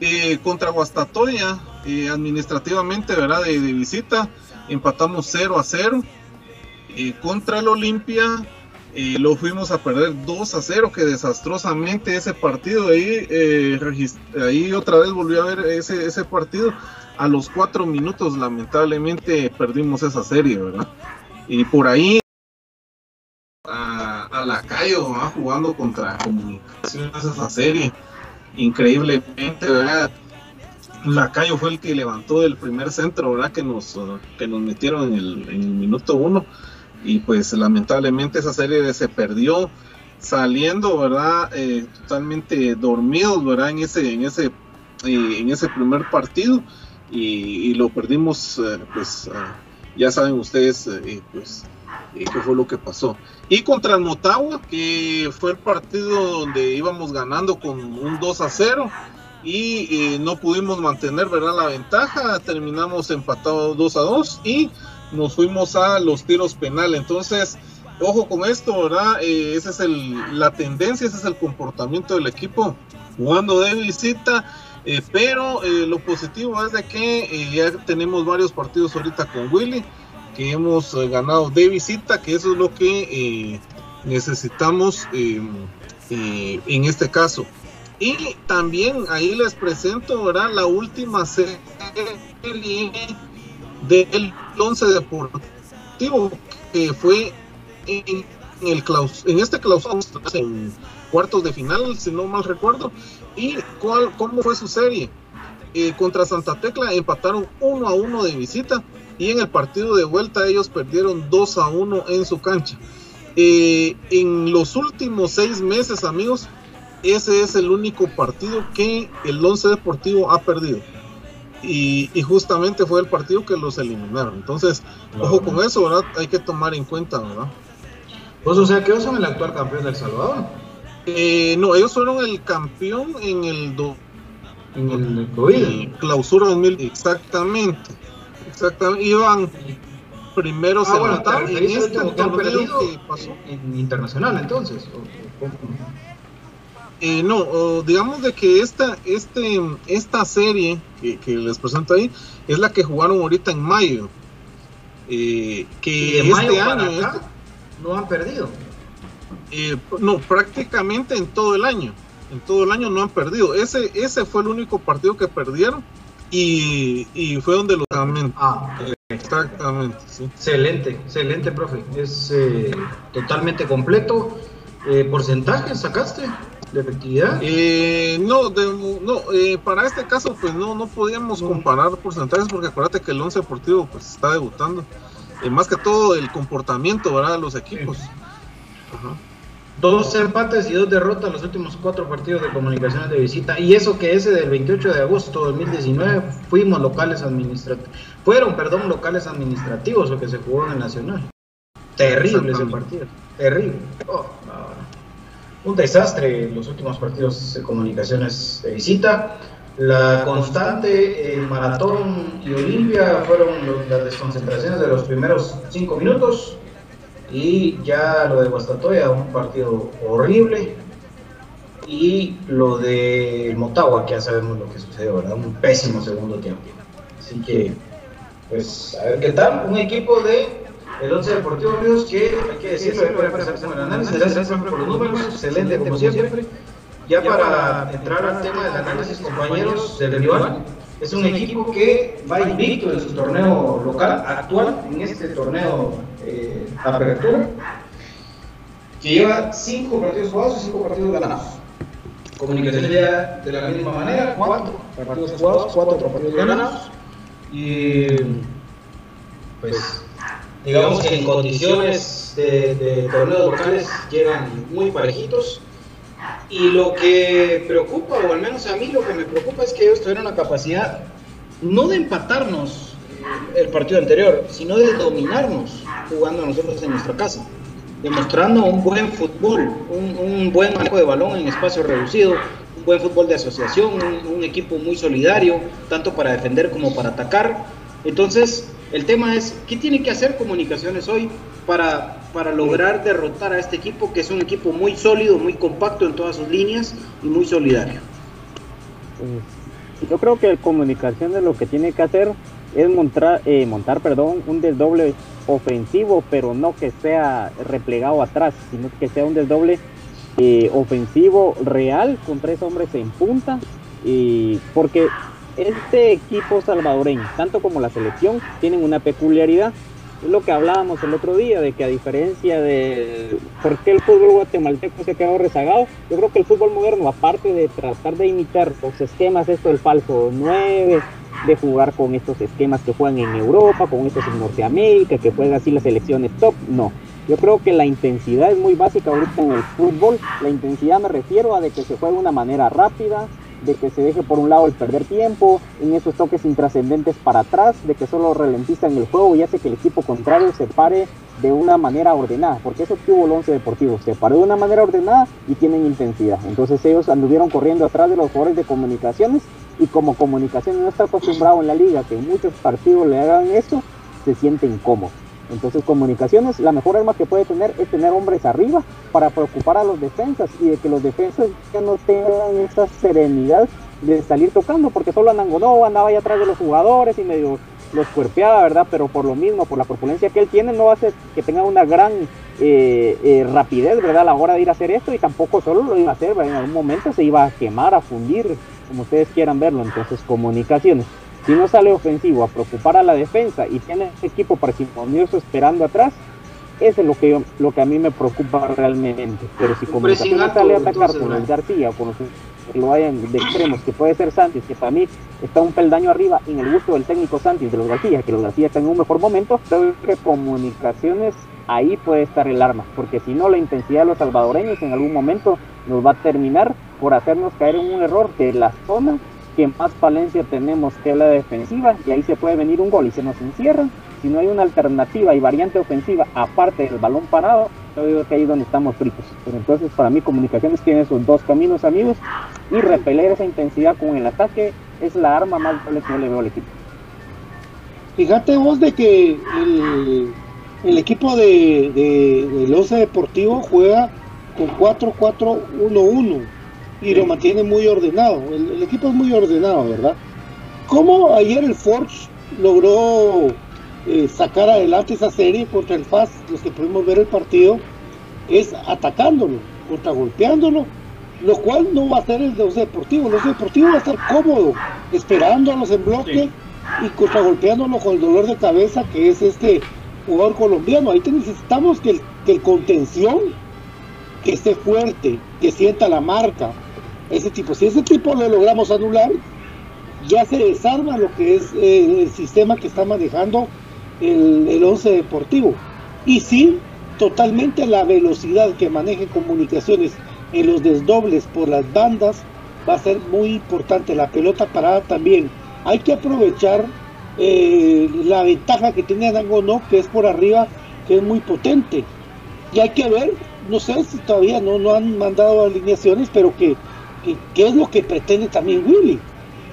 eh, contra Guastatoya, eh, administrativamente ¿verdad? De, visita, empatamos 0 a 0. contra el Olimpia lo fuimos a perder 2 a 0, que desastrosamente ese partido ahí, ahí otra vez volvió a ver ese, ese partido. A los 4 minutos, lamentablemente, perdimos esa serie, ¿verdad? Y por ahí a, la calle va jugando contra comunicaciones esa serie. Increíblemente, ¿verdad? Lacayo fue el que levantó el primer centro, ¿verdad? Que nos, que nos metieron en el, en el minuto uno. Y pues lamentablemente esa serie se perdió saliendo, ¿verdad? Eh, totalmente dormidos, ¿verdad? En ese, en ese, eh, en ese primer partido. Y, lo perdimos, eh, pues ya saben ustedes, pues qué fue lo que pasó. Y contra el Motagua, que fue el partido donde íbamos ganando con un 2 a 0 y no pudimos mantener ¿verdad? la ventaja, terminamos empatados 2 a 2 y nos fuimos a los tiros penales. Entonces, ojo con esto, ¿verdad? Eh, esa es el, la tendencia, ese es el comportamiento del equipo jugando de visita. Eh, pero eh, lo positivo es de que ya tenemos varios partidos ahorita con Willy, que hemos ganado de visita, que eso es lo que necesitamos en este caso. Y también ahí les presento, ¿verdad? La última serie del once deportivo que fue en, el claus, en este clausura en cuartos de final, si no mal recuerdo. ¿Y cuál, cómo fue su serie? Eh, contra Santa Tecla empataron 1 a 1 de visita y en el partido de vuelta ellos perdieron 2 a 1 en su cancha. Eh, en los últimos seis meses, amigos, ese es el único partido que el Once Deportivo ha perdido. Y, justamente fue el partido que los eliminaron. Entonces, ojo con eso, ¿verdad? Hay que tomar en cuenta, ¿verdad? Pues, o sea, que ellos son el actual campeón del Salvador. Eh, no, ellos fueron el campeón en el, en el COVID. clausura 2000, exactamente. Exactamente. Iban primero ah, bueno, en este torneo que pasó. En, internacional, entonces. Eh, no, digamos de que esta, este, esta serie que, les presento ahí es la que jugaron ahorita en mayo. Eh, que este año este no han perdido. Eh, no, prácticamente en todo el año. En todo el año no han perdido. Ese, ese fue el único partido que perdieron y, fue donde lo Ah, exactamente. Excelente, excelente, profe. Es totalmente completo. ¿Porcentaje sacaste? de efectividad? Eh, no, no eh, para este caso pues no, no podíamos comparar porcentajes porque acuérdate que el 11 Deportivo pues está debutando. Eh, más que todo el comportamiento ¿verdad? de los equipos. Dos empates y dos derrotas los últimos cuatro partidos de comunicaciones de visita. Y eso que ese del 28 de agosto de 2019 fuimos locales administrativos. Fueron, perdón, locales administrativos o que se jugó en el Nacional. Terrible ese partido. Terrible. Oh, un desastre los últimos partidos de comunicaciones de visita. La constante, el maratón y Olimpia fueron las desconcentraciones de los primeros cinco minutos. Y ya lo de Guastatoya, un partido horrible. Y lo de Motagua, que ya sabemos lo que sucedió, ¿verdad? Un pésimo segundo tiempo. Así que, pues, a ver qué tal. Un equipo de el 11 Deportivo Unidos, que hay que decirlo, para empezar con el análisis, gracias por los números, excelente como siempre. Ya para entrar al tema del análisis, compañeros del rival, es un equipo que va invicto en su torneo local, actual, en este torneo eh, que lleva 5 partidos jugados y 5 partidos ganados. Comunicación ya de la misma manera, 4 partidos jugados, 4 partidos ganados. Y pues digamos que en condiciones de, torneos locales llegan muy parejitos. Y lo que preocupa, o al menos a mí lo que me preocupa es que ellos tuvieron la capacidad no de empatarnos el partido anterior, sino de dominarnos jugando nosotros en nuestra casa, demostrando un buen fútbol, un, buen manejo de balón en espacio reducido, un buen fútbol de asociación, un equipo muy solidario, tanto para defender como para atacar. Entonces, el tema es, ¿qué tiene que hacer Comunicaciones hoy para, para lograr derrotar a este equipo, que es un equipo muy sólido, muy compacto en todas sus líneas y muy solidario? Yo creo que Comunicaciones lo que tiene que hacer es montar, eh, montar perdón, un desdoble ofensivo, pero no que sea replegado atrás, sino que sea un desdoble eh, ofensivo real con tres hombres en punta. Y porque este equipo salvadoreño, tanto como la selección, tienen una peculiaridad. Es lo que hablábamos el otro día, de que a diferencia de por qué el fútbol guatemalteco se ha quedado rezagado, yo creo que el fútbol moderno, aparte de tratar de imitar los esquemas, esto del falso 9, de jugar con estos esquemas que juegan en Europa, con estos en Norteamérica, que juegan así las selecciones top, no. Yo creo que la intensidad es muy básica ahorita en el fútbol. La intensidad me refiero a de que se juegue de una manera rápida, de que se deje por un lado el perder tiempo, en esos toques intrascendentes para atrás, de que solo ralentizan el juego y hace que el equipo contrario se pare de una manera ordenada, porque eso tuvo el once deportivo, se paró de una manera ordenada y tienen intensidad. Entonces ellos anduvieron corriendo atrás de los jugadores de comunicaciones y como comunicación no está acostumbrado en la liga que muchos partidos le hagan eso, se siente incómodo. Entonces comunicaciones, la mejor arma que puede tener es tener hombres arriba para preocupar a los defensas y de que los defensas ya no tengan esa serenidad de salir tocando, porque solo Anangonó andaba ahí atrás de los jugadores y medio los cuerpeaba, ¿verdad? Pero por lo mismo, por la corpulencia que él tiene, no hace que tenga una gran eh, eh, rapidez, ¿verdad? A la hora de ir a hacer esto y tampoco solo lo iba a hacer, ¿verdad? En algún momento se iba a quemar, a fundir, como ustedes quieran verlo. Entonces, comunicaciones. Si no sale ofensivo a preocupar a la defensa y tiene equipo parsimonioso esperando atrás, eso es lo que, lo que a mí me preocupa realmente. Pero si comunicaciones sale a atacar con el García o con los que lo hayan de extremos, que puede ser Santos, que para mí está un peldaño arriba en el gusto del técnico Santos de los García, que los García están en un mejor momento, creo que comunicaciones ahí puede estar el arma, porque si no la intensidad de los salvadoreños en algún momento nos va a terminar por hacernos caer en un error de la zona que más falencia tenemos que la defensiva y ahí se puede venir un gol y se nos encierra. Si no hay una alternativa y variante ofensiva aparte del balón parado, yo digo que ahí es donde estamos fritos. Pero entonces para mí comunicaciones tiene esos dos caminos amigos y repeler esa intensidad con el ataque es la arma más que yo le veo al equipo. Fíjate vos de que el, el equipo de, de, del Once Deportivo juega con 4-4-1-1 y lo mantiene muy ordenado. El, equipo es muy ordenado, ¿verdad? ¿Cómo ayer el Forge logró eh, sacar adelante esa serie contra el FAS, los que pudimos ver el partido, es atacándolo, golpeándolo lo cual no va a ser el de los deportivos. Los deportivos va a estar cómodo, esperándolos en bloque y contragolpeándolo con el dolor de cabeza que es este jugador colombiano. Ahí necesitamos que el, que el contención que esté fuerte, que sienta la marca, ese tipo. Si ese tipo lo logramos anular, ya se desarma lo que es eh, el sistema que está manejando el, el once deportivo. Y sí, totalmente la velocidad que maneje comunicaciones en los desdobles por las bandas va a ser muy importante. La pelota parada también. Hay que aprovechar eh, la ventaja que tiene no que es por arriba, que es muy potente. Y hay que ver, no sé si todavía no, no han mandado alineaciones, pero que qué es lo que pretende también Willy.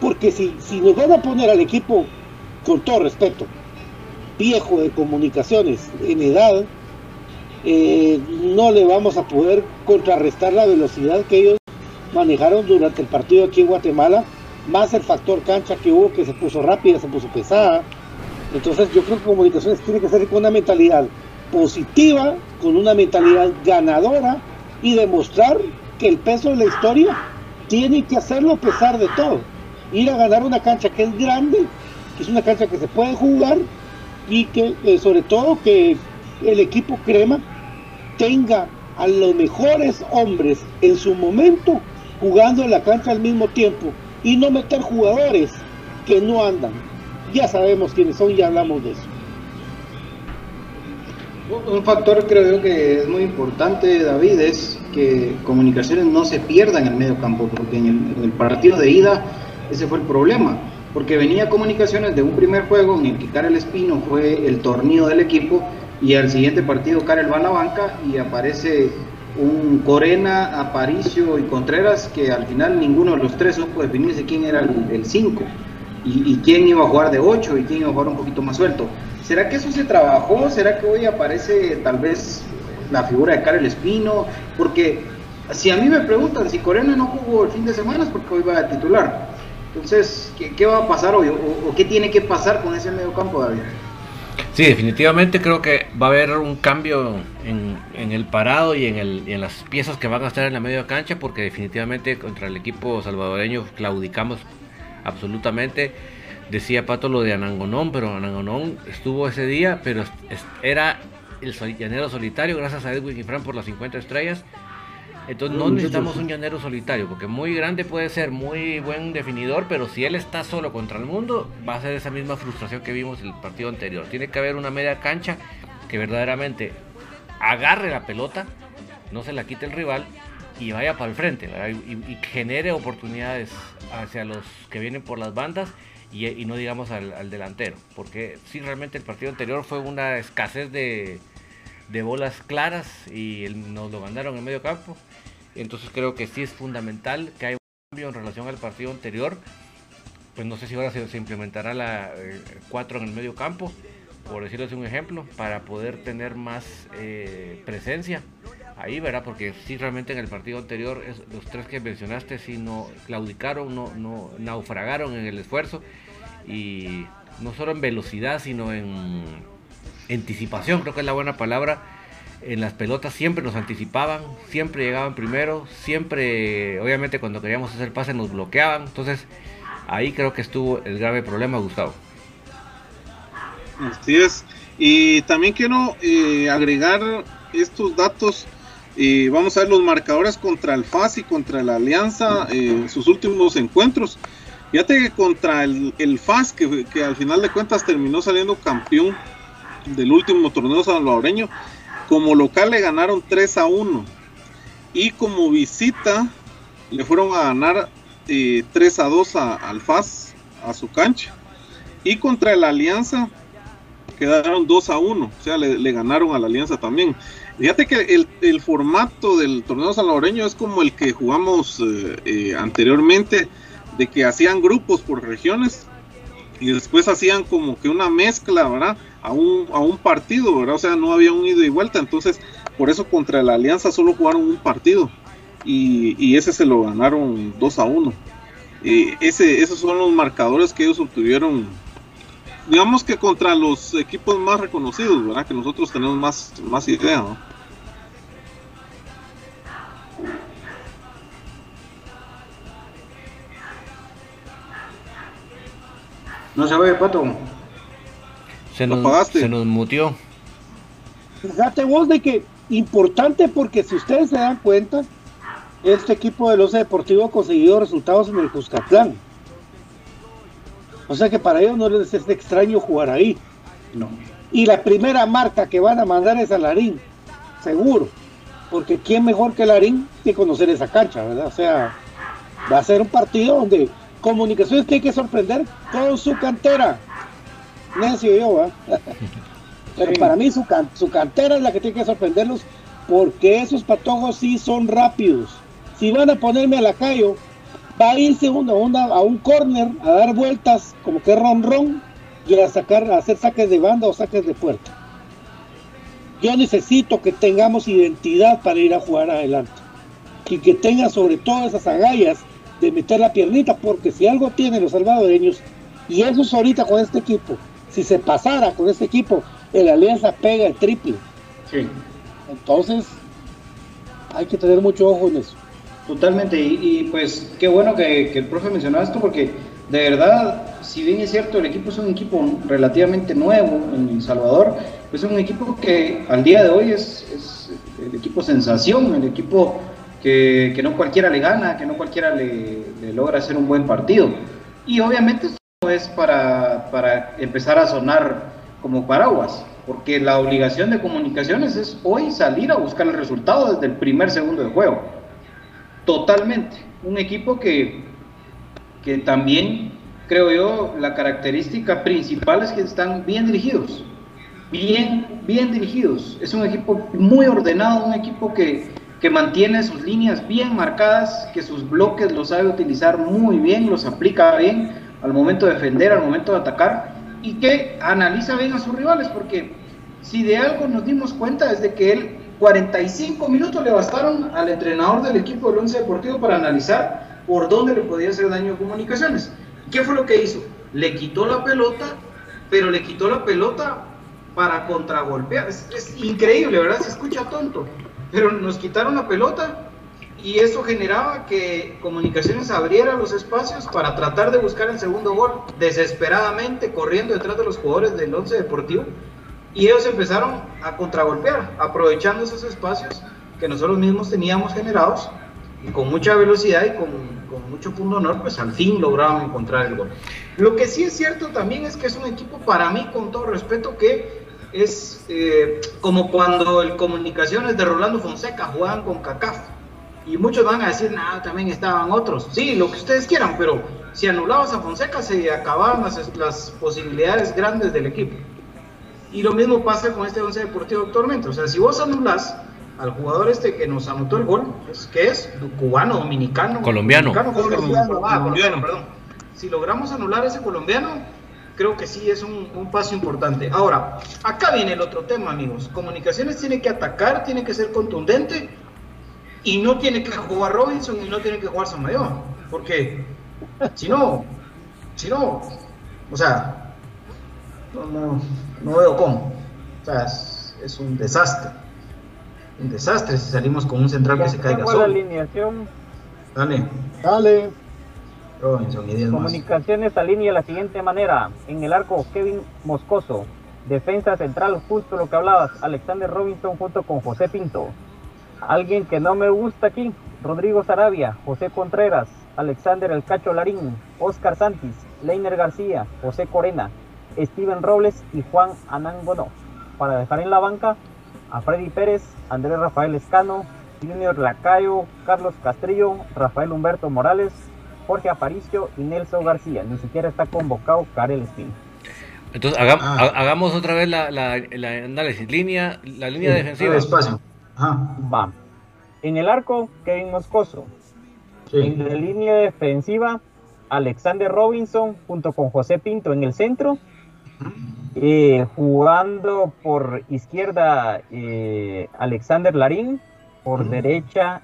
Porque si, si nos van a poner al equipo, con todo respeto, viejo de comunicaciones en edad, eh, no le vamos a poder contrarrestar la velocidad que ellos manejaron durante el partido aquí en Guatemala, más el factor cancha que hubo que se puso rápida, se puso pesada. Entonces yo creo que comunicaciones tiene que ser con una mentalidad positiva, con una mentalidad ganadora y demostrar que el peso de la historia tiene que hacerlo a pesar de todo. Ir a ganar una cancha que es grande, que es una cancha que se puede jugar y que eh, sobre todo que el equipo crema tenga a los mejores hombres en su momento jugando en la cancha al mismo tiempo y no meter jugadores que no andan. Ya sabemos quiénes son, ya hablamos de eso. Un factor creo que es muy importante, David, es que comunicaciones no se pierda en el medio campo, porque en el, partido de ida ese fue el problema, porque venía comunicaciones de un primer juego en el que Karel Espino fue el torneo del equipo y al siguiente partido Karel va a la banca y aparece un Corena, Aparicio y Contreras que al final ninguno de los tres supo definirse quién era el 5 y, quién iba a jugar de 8 y quién iba a jugar un poquito más suelto. ¿Será que eso se trabajó? ¿Será que hoy aparece tal vez la figura de Karel Espino? Porque si a mí me preguntan si Corena no jugó el fin de semana es porque hoy va a titular. Entonces, ¿qué, va a pasar hoy? O, qué tiene que pasar con ese medio campo, David? Sí, definitivamente creo que va a haber un cambio en, el parado y en, el, en, las piezas que van a estar en la media cancha, porque definitivamente contra el equipo salvadoreño claudicamos absolutamente. Decía Pato lo de Anangonón, pero Anangonón estuvo ese día, pero era el llanero solitario, gracias a Edwin y Fran por las 50 estrellas. Entonces no necesitamos un llanero solitario, porque muy grande puede ser, muy buen definidor, pero si él está solo contra el mundo, va a ser esa misma frustración que vimos en el partido anterior. Tiene que haber una media cancha que verdaderamente agarre la pelota, no se la quite el rival y vaya para el frente y, genere oportunidades hacia los que vienen por las bandas y, no digamos al, delantero, porque si realmente el partido anterior fue una escasez de, de bolas claras y nos lo mandaron en medio campo. Entonces creo que sí es fundamental que haya un cambio en relación al partido anterior. Pues no sé si ahora se, implementará la 4 eh, en el medio campo, por decirles un ejemplo, para poder tener más eh, presencia ahí, ¿verdad? Porque sí realmente en el partido anterior los tres que mencionaste sí no claudicaron, no, no naufragaron en el esfuerzo y no solo en velocidad, sino en anticipación, creo que es la buena palabra. En las pelotas siempre nos anticipaban, siempre llegaban primero, siempre, obviamente cuando queríamos hacer pase nos bloqueaban. Entonces ahí creo que estuvo el grave problema, Gustavo. Así es. Y también quiero eh, agregar estos datos. Y vamos a ver los marcadores contra el FAS y contra la Alianza en sus últimos encuentros. Fíjate que contra el, el FAS, que, que, al final de cuentas terminó saliendo campeón del último torneo salvadoreño. Como local le ganaron 3 a 1. Y como visita le fueron a ganar 3 eh, a 2 a, al FAS, a su cancha. Y contra la Alianza quedaron 2 a 1. O sea, le, ganaron a la Alianza también. Fíjate que el, formato del torneo salvadoreño es como el que jugamos eh, eh, anteriormente, de que hacían grupos por regiones y después hacían como que una mezcla, ¿verdad? a un, a un partido, ¿verdad? O sea, no había un ida y vuelta, entonces por eso contra la Alianza solo jugaron un partido y, ese se lo ganaron 2 a 1. ese, esos son los marcadores que ellos obtuvieron, digamos que contra los equipos más reconocidos, ¿verdad? Que nosotros tenemos más, más idea, ¿no? No se ve, Pato. Se nos, se nos mutió. Fíjate vos de que importante porque si ustedes se dan cuenta, este equipo de los Deportivo ha conseguido resultados en el Cuscatlán. O sea que para ellos no les es extraño jugar ahí. No. Y la primera marca que van a mandar es a Larín, seguro. Porque quién mejor que Larín que conocer esa cancha, ¿verdad? O sea, va a ser un partido donde comunicaciones que hay que sorprender con su cantera necio yo, Pero para mí su, su cantera es la que tiene que sorprenderlos porque esos patojos sí son rápidos. Si van a ponerme a la calle, va a irse uno, a un corner a dar vueltas como que ron ron y a sacar, a hacer saques de banda o saques de puerta. Yo necesito que tengamos identidad para ir a jugar adelante y que tenga sobre todo esas agallas de meter la piernita porque si algo tienen los salvadoreños y eso es ahorita con este equipo si se pasara con este equipo, el Alianza pega el triple. Sí. Entonces, hay que tener mucho ojo en eso. Totalmente, y, pues qué bueno que, el profe mencionaba esto porque de verdad, si bien es cierto, el equipo es un equipo relativamente nuevo en El Salvador, es un equipo que al día de hoy es, el equipo sensación, el equipo que, no cualquiera le gana, que no cualquiera le, le logra hacer un buen partido. Y obviamente es para, para empezar a sonar como paraguas, porque la obligación de comunicaciones es hoy salir a buscar el resultado desde el primer segundo de juego. Totalmente. Un equipo que, que también, creo yo, la característica principal es que están bien dirigidos. Bien, bien dirigidos. Es un equipo muy ordenado, un equipo que, que mantiene sus líneas bien marcadas, que sus bloques los sabe utilizar muy bien, los aplica bien al momento de defender, al momento de atacar, y que analiza bien a sus rivales, porque si de algo nos dimos cuenta es de que él 45 minutos le bastaron al entrenador del equipo del Once Deportivo para analizar por dónde le podía hacer daño a comunicaciones. qué fue lo que hizo? Le quitó la pelota, pero le quitó la pelota para contragolpear. Es, es increíble, ¿verdad? Se escucha tonto. Pero nos quitaron la pelota y eso generaba que Comunicaciones abriera los espacios para tratar de buscar el segundo gol, desesperadamente corriendo detrás de los jugadores del Once Deportivo. Y ellos empezaron a contragolpear, aprovechando esos espacios que nosotros mismos teníamos generados y con mucha velocidad y con, con mucho punto honor, pues al fin lograron encontrar el gol. Lo que sí es cierto también es que es un equipo, para mí, con todo respeto, que es eh, como cuando el Comunicaciones de Rolando Fonseca jugaban con CACAF. Y muchos van a decir, nada, también estaban otros. Sí, lo que ustedes quieran, pero si anulabas a Fonseca se acababan las, las posibilidades grandes del equipo. Y lo mismo pasa con este once deportivo actualmente. O sea, si vos anulás al jugador este que nos anotó el gol, pues, que es cubano, dominicano, Colombiano. dominicano, colombiano, ah, Colombiano. colombiano, perdón. Si logramos anular a ese colombiano, creo que sí es un, un paso importante. Ahora, acá viene el otro tema, amigos. Comunicaciones tiene que atacar, tiene que ser contundente y no tiene que jugar Robinson y no tiene que jugar Samayoa. Porque si no, si no, o sea, no, no, no veo cómo. O sea, es, es un desastre. Un desastre si salimos con un central que se caiga la solo. alineación. Dale, Dale. Robinson y 10 más. Comunicaciones alinea de la siguiente manera. En el arco, Kevin Moscoso. Defensa central, justo lo que hablabas. Alexander Robinson junto con José Pinto. Alguien que no me gusta aquí. Rodrigo Sarabia, José Contreras, Alexander El Cacho Larín, Oscar Santis, Leiner García, José Corena, Steven Robles y Juan Anangonó. Para dejar en la banca a Freddy Pérez, Andrés Rafael Escano, Junior Lacayo, Carlos Castrillo, Rafael Humberto Morales, Jorge Aparicio y Nelson García. Ni siquiera está convocado Karel Espín. Entonces, Ah. ha- hagamos otra vez la, la- la análisis. Línea, la línea Sí, defensiva. Despacio. Ajá. Va. En el arco, Kevin Moscoso. Sí. En la línea defensiva, Alexander Robinson junto con José Pinto en el centro. Eh, jugando por izquierda, eh, Alexander Larín. Por derecha,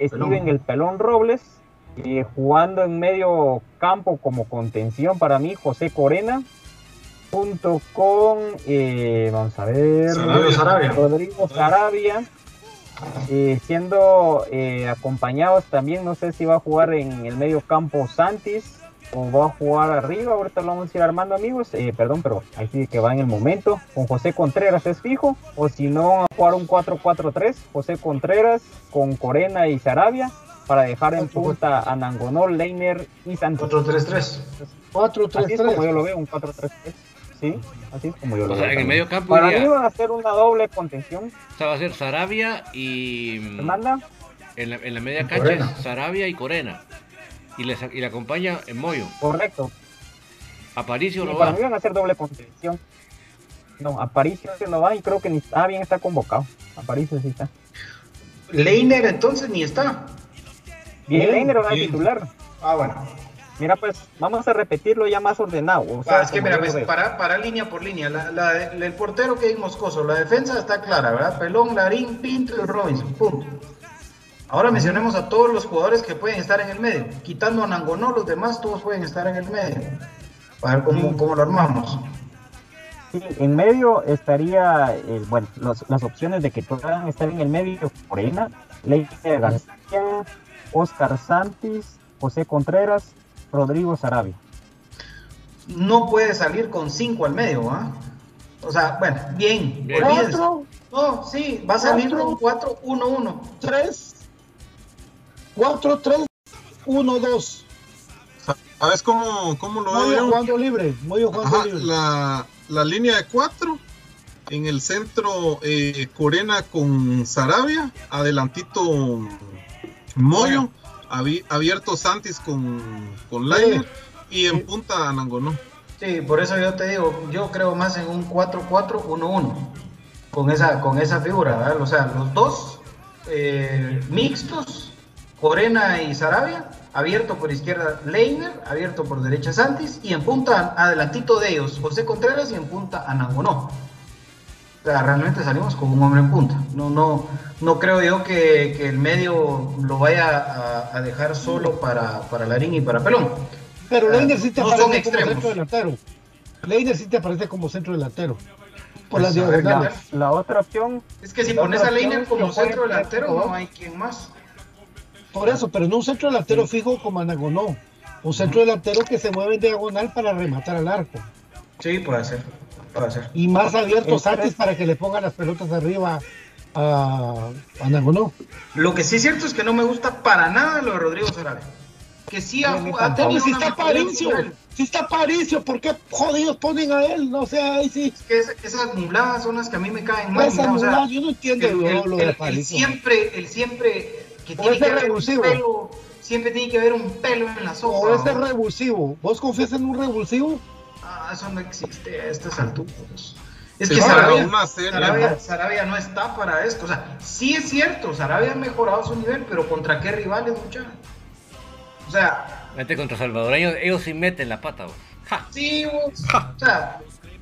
Steven Pelón. el Pelón Robles. Eh, jugando en medio campo como contención para mí, José Corena. Junto con, eh, vamos a ver, Sarabia. Sarabia. Rodrigo Sarabia, eh, siendo eh, acompañados también, no sé si va a jugar en el medio campo Santis o va a jugar arriba, ahorita lo vamos a ir armando amigos, eh, perdón, pero ahí sí que va en el momento, con José Contreras es fijo, o si no, a jugar un 4-4-3, José Contreras con Corena y Sarabia, para dejar en punta a Nangonó, Leiner y Santos. Otro 3-3. 4, 3, Así es como yo 3. lo veo, un 4-3-3. Sí, así es como yo lo O veo. sea, en el medio campo Para iría- mí va a ser una doble contención. o sea, va a ser Sarabia y. mm, Fernanda, En la, en la media cancha es Sarabia y Corena. Y le, y le acompaña en Moyo. correcto. Aparicio Sí, no para va. mí van a ser doble contención. No, Aparicio no va y creo que ni ah, bien está convocado. Aparicio sí está. Leiner entonces ni está. Bien, Leiner va a bien. titular. Ah, bueno. Mira, pues vamos a repetirlo ya más ordenado. o sea, Ah, es que mira, pues, para, para línea por línea. La, la- el portero que es Moscoso, la defensa está clara, ¿verdad? Pelón, Larín, Pinto y Robinson. Punto. Ahora mencionemos a todos los jugadores que pueden estar en el medio. Quitando a Nangonó, los demás todos pueden estar en el medio. Para ver cómo, cómo lo armamos. Sí, en medio estaría, eh, bueno, los- las opciones de que puedan estar en el medio, Corena, Leiner García, Oscar Santis, José Contreras, Rodrigo Sarabia. No puede salir con 5 al medio, ¿ah? O sea, bueno, bien. 4, No, sí, va a salir Cuatro. con 4-1-1. 3, 4, 3, 1, 2. ¿Sabes cómo, cómo lo Muy veo jugando libre, muy jugando Ajá, libre. la, la línea de cuatro. En el centro, eh, Corena con Sarabia. Adelantito, Moyo. abi- abierto Santis con, con Lainer. Y en Sí. punta, Anangonó. Sí, por eso yo te digo, yo creo más en un 4-4-1-1 con esa, con esa figura, ¿verdad? O sea, los dos eh, mixtos, Corena y Sarabia, abierto por izquierda Leiner, abierto por derecha Santis, y en punta, adelantito de ellos, José Contreras y en punta Anangonó. O sea, realmente salimos con un hombre en punta. No, no, no creo yo que, que el medio lo vaya a, a dejar solo para, para Larín y para Pelón. Pero Leiner sí te no aparece como extremos. centro delantero. Leiner sí te aparece como centro delantero. Por Pues, las diagonales. La, la otra opción, Es que si pones a Leiner como centro delantero, no hay quien más. Por eso, pero no un centro delantero fijo como Anagonó. Un centro delantero que se mueve en diagonal para rematar al arco. Sí, puede ser. Y más abiertos antes para que le pongan las pelotas arriba a, a Anagonó. Lo que sí es cierto es que no me gusta para nada lo de Rodrigo Sarabia. Que sí ha, mí ha tenido si una está Paricio, si está Paricio, ¿por qué jodidos ponen a él? No sé, ahí sí. Es que es- esas nubladas son las que a mí me caen mal. Esa mira, o sea, yo no entiendo el, el- lo de el Paricio. siempre, el siempre que tiene que haber un pelo, siempre tiene que haber un pelo en la sopa. O ese ¿no? revulsivo. ¿Vos confías en un revulsivo? Ah, eso no existe a estas alturas. Es que Sarabia, Sarabia- ¿no? Sarabia no está para esto. O sea, sí es cierto, Sarabia ha mejorado su nivel, pero ¿contra qué rivales, muchachos? O sea, Mete contra salvadoreños, ellos sí meten la pata, vos. Ja. sí, vos, o sea,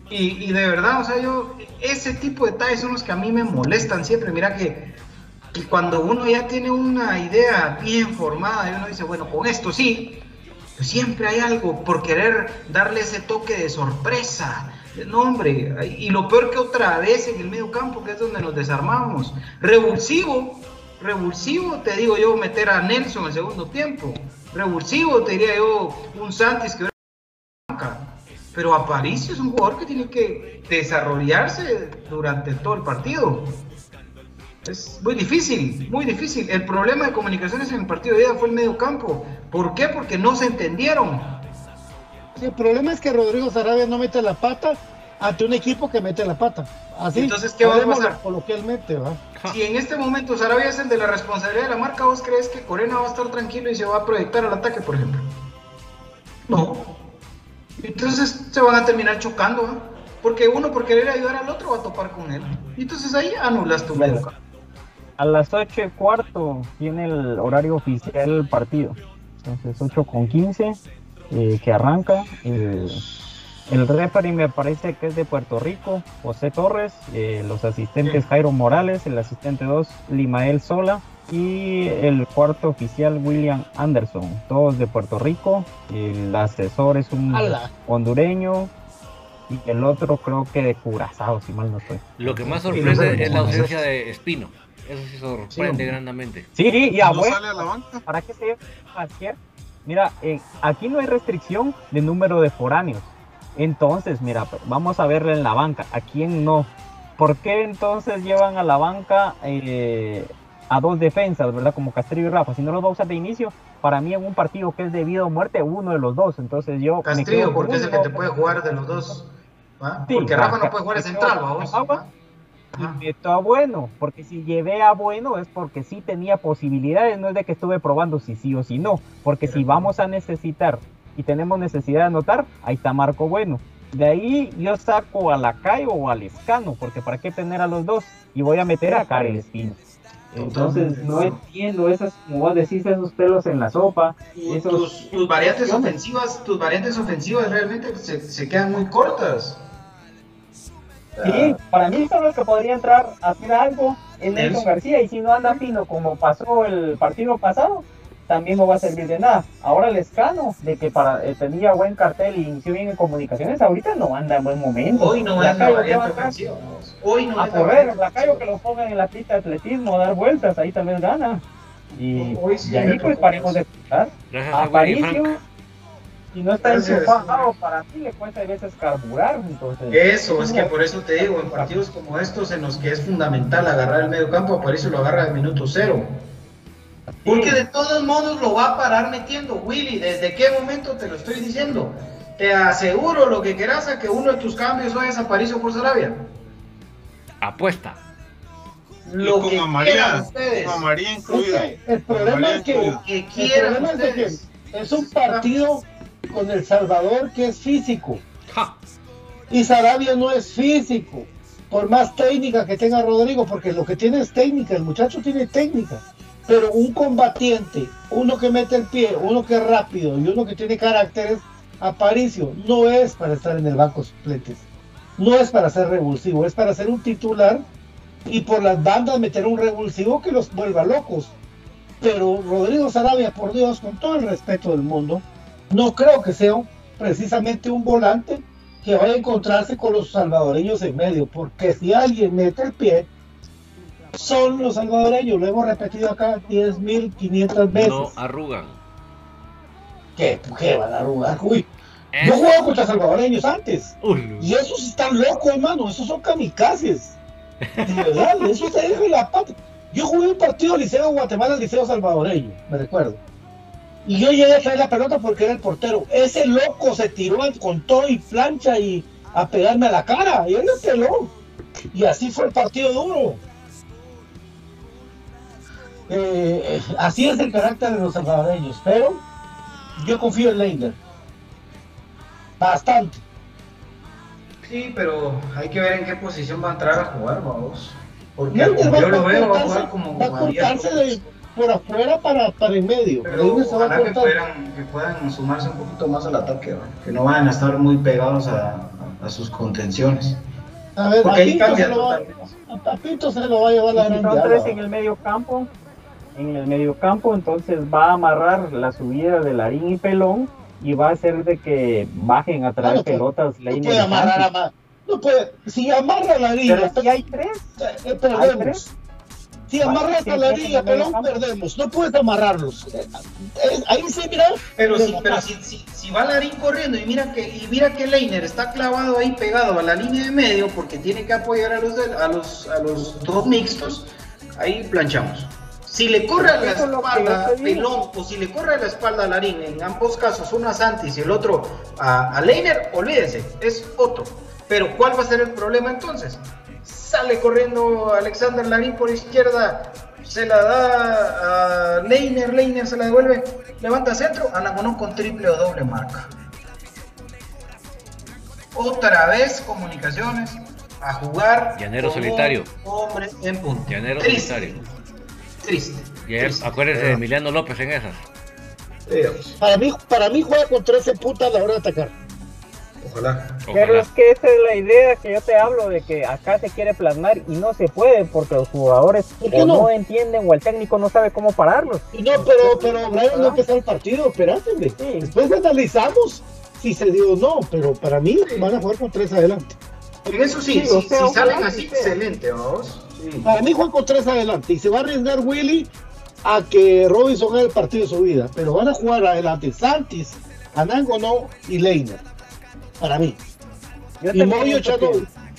y, y de verdad, o sea, yo, ese tipo de detalles son los que a mí me molestan siempre. Mira que, que cuando uno ya tiene una idea bien formada y uno dice, bueno, con esto sí, siempre hay algo por querer darle ese toque de sorpresa. No, hombre, y lo peor que otra vez en el medio campo, que es donde nos desarmamos. Revulsivo, revulsivo, te digo yo, meter a Nelson el segundo tiempo. Revulsivo, te diría yo, un Santis que. Pero Aparicio es un jugador que tiene que desarrollarse durante todo el partido. Es muy difícil, muy difícil. El problema de comunicaciones en el partido de ida fue el medio campo. ¿Por qué? Porque no se entendieron. El problema es que Rodrigo Sarabia no mete la pata ante un equipo que mete la pata. Así, Entonces, ¿qué va a pasar? coloquialmente, ¿va? Si en este momento Sarabia es el de la responsabilidad de la marca, ¿vos crees que Corena va a estar tranquilo y se va a proyectar al ataque, por ejemplo? No. Entonces se van a terminar chocando, ¿ah? Porque uno por querer ayudar al otro va a topar con él. Entonces ahí anulas tu medio campo. A las 8 y cuarto tiene el horario oficial el partido. Entonces 8 con 15 eh, que arranca. El, el referee me parece que es de Puerto Rico, José Torres, eh, los asistentes Jairo Morales, el asistente 2 Limael Sola y el cuarto oficial William Anderson, todos de Puerto Rico. El asesor es un hondureño y el otro creo que de Curazao, si mal no estoy. Lo que más sorprende es la ausencia de Espino. Eso sí sorprende Sí. grandemente. Sí, y a No buen- sale a la banca. ¿Para qué se lleva cualquier? Mira, eh, aquí no hay restricción de número de foráneos. Entonces, mira, pues, vamos a verle en la banca. ¿A quién no? ¿Por qué entonces llevan a la banca eh, a dos defensas, verdad? Como Castrillo y Rafa. Si no los va a usar de inicio, para mí en un partido que es de vida o muerte, uno de los dos. Entonces yo. Castrillo, porque es el que te puede jugar de los dos. Sí, porque Rafa no puede jugar de central, vamos. Y meto a Bueno, porque si llevé a Bueno es porque sí tenía posibilidades, no es de que estuve probando si sí o si no, porque si vamos a necesitar y tenemos necesidad de anotar, ahí está Marco Bueno. De ahí yo saco a Lacayo o al Escano, porque para qué tener a los dos, y voy a meter a Karel Espino. Entonces no entiendo esas, como vos decís, esos pelos en la sopa, esos Tus, tus variantes ofensivas, tus variantes ofensivas realmente se, se quedan muy cortas. Sí, para mí solo el que podría entrar a hacer algo es Nelson. García y si no anda fino como pasó el partido pasado, también no va a servir de nada. Ahora el escano de que para eh, tenía buen cartel y inició bien en comunicaciones, ahorita no anda en buen momento. Hoy no es la Lacayo, ¿qué va a variante hacer? ofensiva. vamos. Hoy no A correr, la callo que lo pongan en la pista de atletismo, a dar vueltas, ahí tal vez gana. Y, Hoy sí y ahí pues paremos de. Gracias A Aparicio. Si no está Gracias. enchufado, para mí le cuesta a veces carburar. Entonces, Eso, es que por eso te digo, en partidos como estos en los que es fundamental agarrar el medio campo, Aparicio lo agarra al minuto cero. Porque de todos modos lo va a parar metiendo, Willy. ¿Desde qué momento te lo estoy diciendo? Te aseguro lo que quieras a que uno de tus cambios hoy es Aparicio por Sarabia. Apuesta. Lo que con quieran María, ustedes. con María Es incluida. que el problema es que, que el problema es de que es un partido con El Salvador que es físico. Ja. Y Sarabia no es físico. Por más técnica que tenga Rodrigo, porque lo que tiene es técnica, el muchacho tiene técnica. Pero un combatiente, uno que mete el pie, uno que es rápido y uno que tiene caracteres, Aparicio, no es para estar en el banco suplentes. No es para ser revulsivo, es para ser un titular y por las bandas meter un revulsivo que los vuelva locos. Pero Rodrigo Sarabia, por Dios, con todo el respeto del mundo, no creo que sea precisamente un volante que vaya a encontrarse con los salvadoreños en medio, porque si alguien mete el pie, son los salvadoreños, lo hemos repetido acá 10.500 veces. No arrugan. ¿Qué? ¿Qué van a arrugar? Uy, yo juego contra salvadoreños antes. y esos están locos, hermano, esos son kamikazes. De verdad, esos se dejan la pata. Yo jugué un partido Liceo Guatemala, Liceo Salvadoreño, me recuerdo. Y yo llegué a traer la pelota porque era el portero. Ese loco se tiró con todo y plancha y a pegarme a la cara. Y él me peló. Y así fue el partido duro. Eh, así es el carácter de los salvadoreños. Pero yo confío en Leiner. Bastante. Sí, pero hay que ver en qué posición va a entrar a jugar, vamos. Porque yo lo veo, va a jugar como. Va a por afuera para, para en medio. Pero ojalá que puedan, que puedan sumarse un poquito más al ataque, que no vayan a estar muy pegados a, a sus contenciones. A ver, Porque a Pinto, se lo va, a Pinto se lo va a llevar la gran son tres en el medio campo, en el medio campo, entonces va a amarrar la subida de Larín y Pelón y va a hacer de que bajen a traer pelotas. No puede amarrar a no puede, si amarra la Larín, pero si hay tres, eh, ¿Hay tres? Si amarras a la liga, pelón, perdemos. No puedes amarrarlos. Eh, ahí sí, mira. Pero, si, pero si, si, si, va Larín corriendo y mira que y mira que Leiner está clavado ahí pegado a la línea de medio porque tiene que apoyar a los, a los, a los dos mixtos, ahí planchamos. Si le corre a la espalda Pelón o si le corre a la espalda a Larín, en ambos casos, uno a Santis y el otro a, a Leiner, olvídense, es otro. Pero ¿cuál va a ser el problema entonces? Sale corriendo Alexander Larín por izquierda, se la da a Leiner, Leiner se la devuelve, levanta centro, Anagonó con triple o doble marca. Otra vez comunicaciones a jugar. Llanero solitario. Hombre en punto. Llanero solitario. Triste. Y acuérdense de Emiliano López en esas. Para mí, para mí juega con 13 puntas a la hora de atacar. Ojalá. Pero es que esa es la idea que yo te hablo de que acá se quiere plasmar y no se puede porque los jugadores no? entienden o el técnico no sabe cómo pararlos. No, pero, pero Brian no empezó el partido, espérate. Después analizamos si se dio o no, pero para mí van a jugar con tres adelante. Eso sí, si, salen así, excelente, vamos. Para mí juegan con tres adelante y se va a arriesgar Willy a que Robinson haga el partido de su vida, pero van a jugar adelante Santis, Anango no y Leiner para mí. y Moyo echando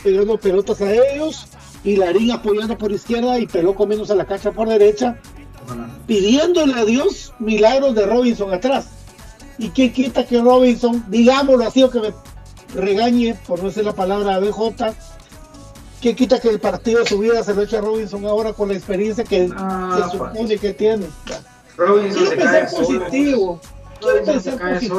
pegando pelotas a ellos y Larín apoyando por izquierda y Peló comiéndose la cancha por derecha, pidiéndole a Dios milagros de Robinson atrás. ¿Y qué quita que Robinson, digámoslo así, o que me regañe por no decir la palabra BJ, ¿qué quita que el partido de su vida se lo eche a Robinson ahora con la experiencia que ah, se supone que tiene? Robinson se cae positivo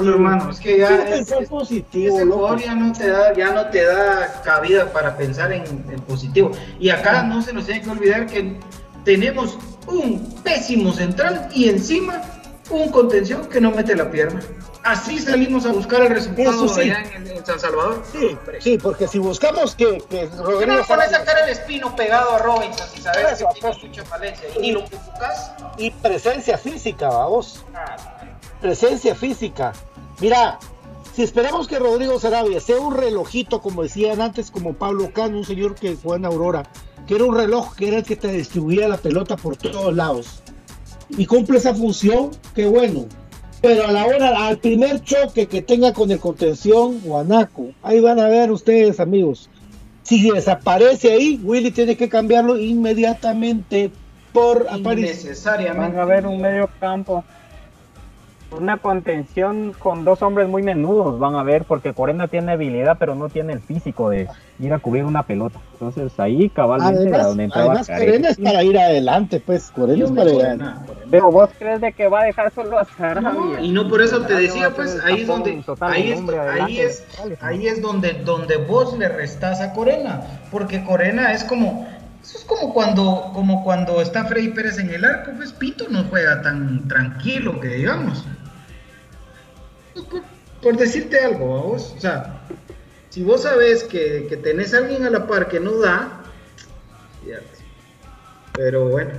hermano. Es que ya positivo, ya no te da, ya no te da cabida para pensar en, positivo. Y acá no se nos tiene que olvidar que tenemos un pésimo central y encima un contención que no mete la pierna. Así salimos a buscar el resultado allá en, San Salvador. Sí, sí, porque si buscamos que, que Rodrigo. no pones sacar el espino pegado a Robinson si sabes que tiene mucha falencia y ni lo buscas? Y presencia física, vamos. Ah, presencia física. Mira, si esperamos que Rodrigo Sarabia sea un relojito, como decían antes, como Pablo Cano, un señor que fue en Aurora, que era un reloj que era el que te distribuía la pelota por todos lados, y cumple esa función, qué bueno. Pero a la hora, al primer choque que tenga con el contención Guanaco, ahí van a ver ustedes, amigos. Si desaparece ahí, Willy tiene que cambiarlo inmediatamente por aparición. Van a ver un medio campo una contención con dos hombres muy menudos, van a ver, porque Corena tiene habilidad, pero no tiene el físico de ir a cubrir una pelota. Entonces ahí cabalmente además, donde entraba Corena es para ir adelante, pues, Corena es para ir adelante. Pero vos crees de que va a dejar solo a Sarabia. y no por eso te decía, pues, ahí es donde, ahí es, ahí es, ahí es donde, donde vos le restás a Corena, porque Corena es como, eso es como cuando, como cuando está Freddy Pérez en el arco, pues Pito no juega tan tranquilo que digamos por, decirte algo, vos, o sea, si vos sabes que, que, tenés a alguien a la par que no da, pero bueno,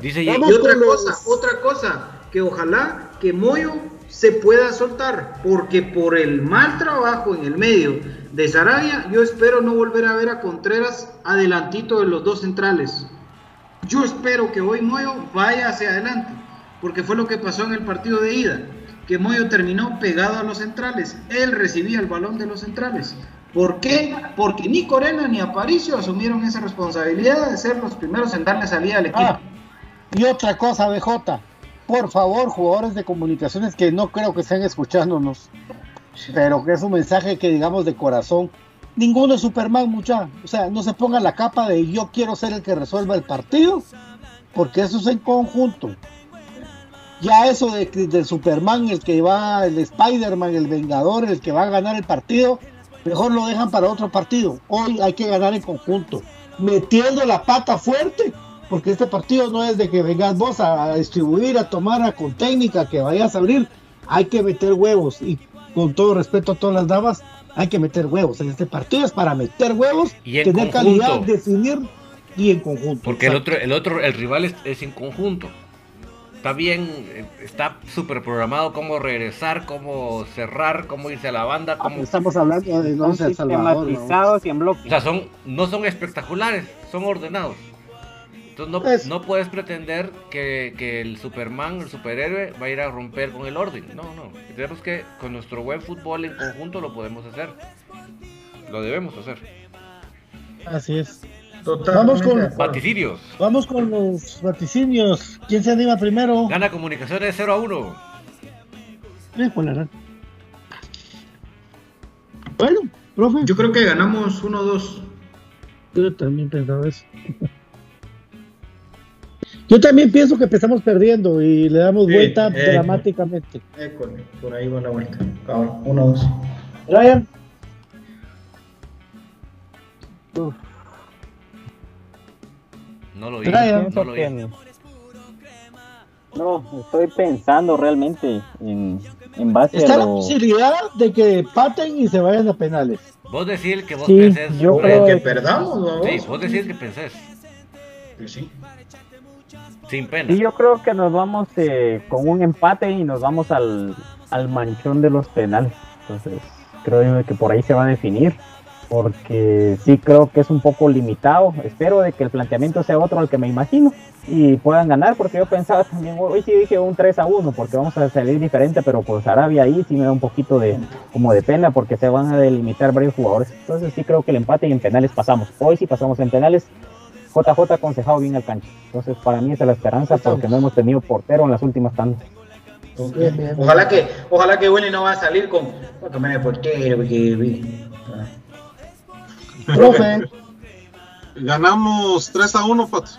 Dice y otra cosa, otra cosa, que ojalá que Moyo se pueda soltar, porque por el mal trabajo en el medio de Sarabia, yo espero no volver a ver a Contreras adelantito de los dos centrales. Yo espero que hoy Moyo vaya hacia adelante, porque fue lo que pasó en el partido de ida, que Moyo terminó pegado a los centrales, él recibía el balón de los centrales. ¿Por qué? Porque ni Corena ni Aparicio asumieron esa responsabilidad de ser los primeros en darle salida al equipo. Ah, y otra cosa, BJ, por favor, jugadores de comunicaciones que no creo que estén escuchándonos, pero que es un mensaje que digamos de corazón. Ninguno es Superman, mucha. O sea, no se ponga la capa de yo quiero ser el que resuelva el partido, porque eso es en conjunto. Ya eso de, de Superman, el que va, el Spider-Man, el Vengador, el que va a ganar el partido, mejor lo dejan para otro partido. Hoy hay que ganar en conjunto, metiendo la pata fuerte, porque este partido no es de que vengas vos a, distribuir, a tomar a, con técnica, que vayas a abrir. Hay que meter huevos y con todo respeto a todas las damas, hay que meter huevos. En este partido es para meter huevos, Y en tener conjunto. calidad, definir y en conjunto. Porque el otro, el otro, el rival es, es en conjunto. Está bien, eh, está súper programado cómo regresar, cómo cerrar, cómo irse a la banda, cómo... Estamos hablando de Son 11 El Salvador. ¿no? sistematizados y en O bloque. sea, son, no son espectaculares, son ordenados. Entonces no, Es- no puedes pretender que, que el Superman, el superhéroe, va a ir a romper con el orden. No, no. Tenemos que con nuestro buen fútbol en conjunto lo podemos hacer. Lo debemos hacer. Así es. Totalmente Vamos con-. Vaticinios. Vamos con los vaticinios. ¿Quién se anima primero? Gana comunicaciones 0 a 1. Híjole, Bueno, profe. Yo creo que ganamos 1-2. Yo también pensaba eso. Yo también pienso que empezamos perdiendo y le damos Sí, vuelta eh. dramáticamente. École, por ahí va la vuelta. Cabrón, 1-2. Ryan. No lo Brian. hice. No Pienso lo hice. No, estoy pensando realmente en, en base Está a la lo... posibilidad de que empaten y se vayan a penales. Vos decís que vos Sí, pensés. yo creo Que que- perdamos, vamos. Sí, vos decís que pensés. Pues sí. Sin pena. Sí, yo creo que nos vamos eh, con un empate y nos vamos al, al manchón de los penales. Entonces, creo yo que por ahí se va a definir. Porque sí creo que es un poco limitado. Espero de que el planteamiento sea otro al que me imagino. Y puedan ganar, porque yo pensaba también, hoy sí dije un 3 a 1, porque vamos a salir diferente, pero con Sarabia ahí sí me da un poquito de como de pena, porque se van a delimitar varios jugadores. Entonces sí creo que el empate y en penales pasamos. Hoy sí pasamos en penales. JJ aconsejado bien al cancha. Entonces, para mí esa es la esperanza porque no hemos tenido portero en las últimas bien. Ojalá que, ojalá que Willy no va a salir con. "Porque me porque. Profe, Ganamos 3 a 1, Pato.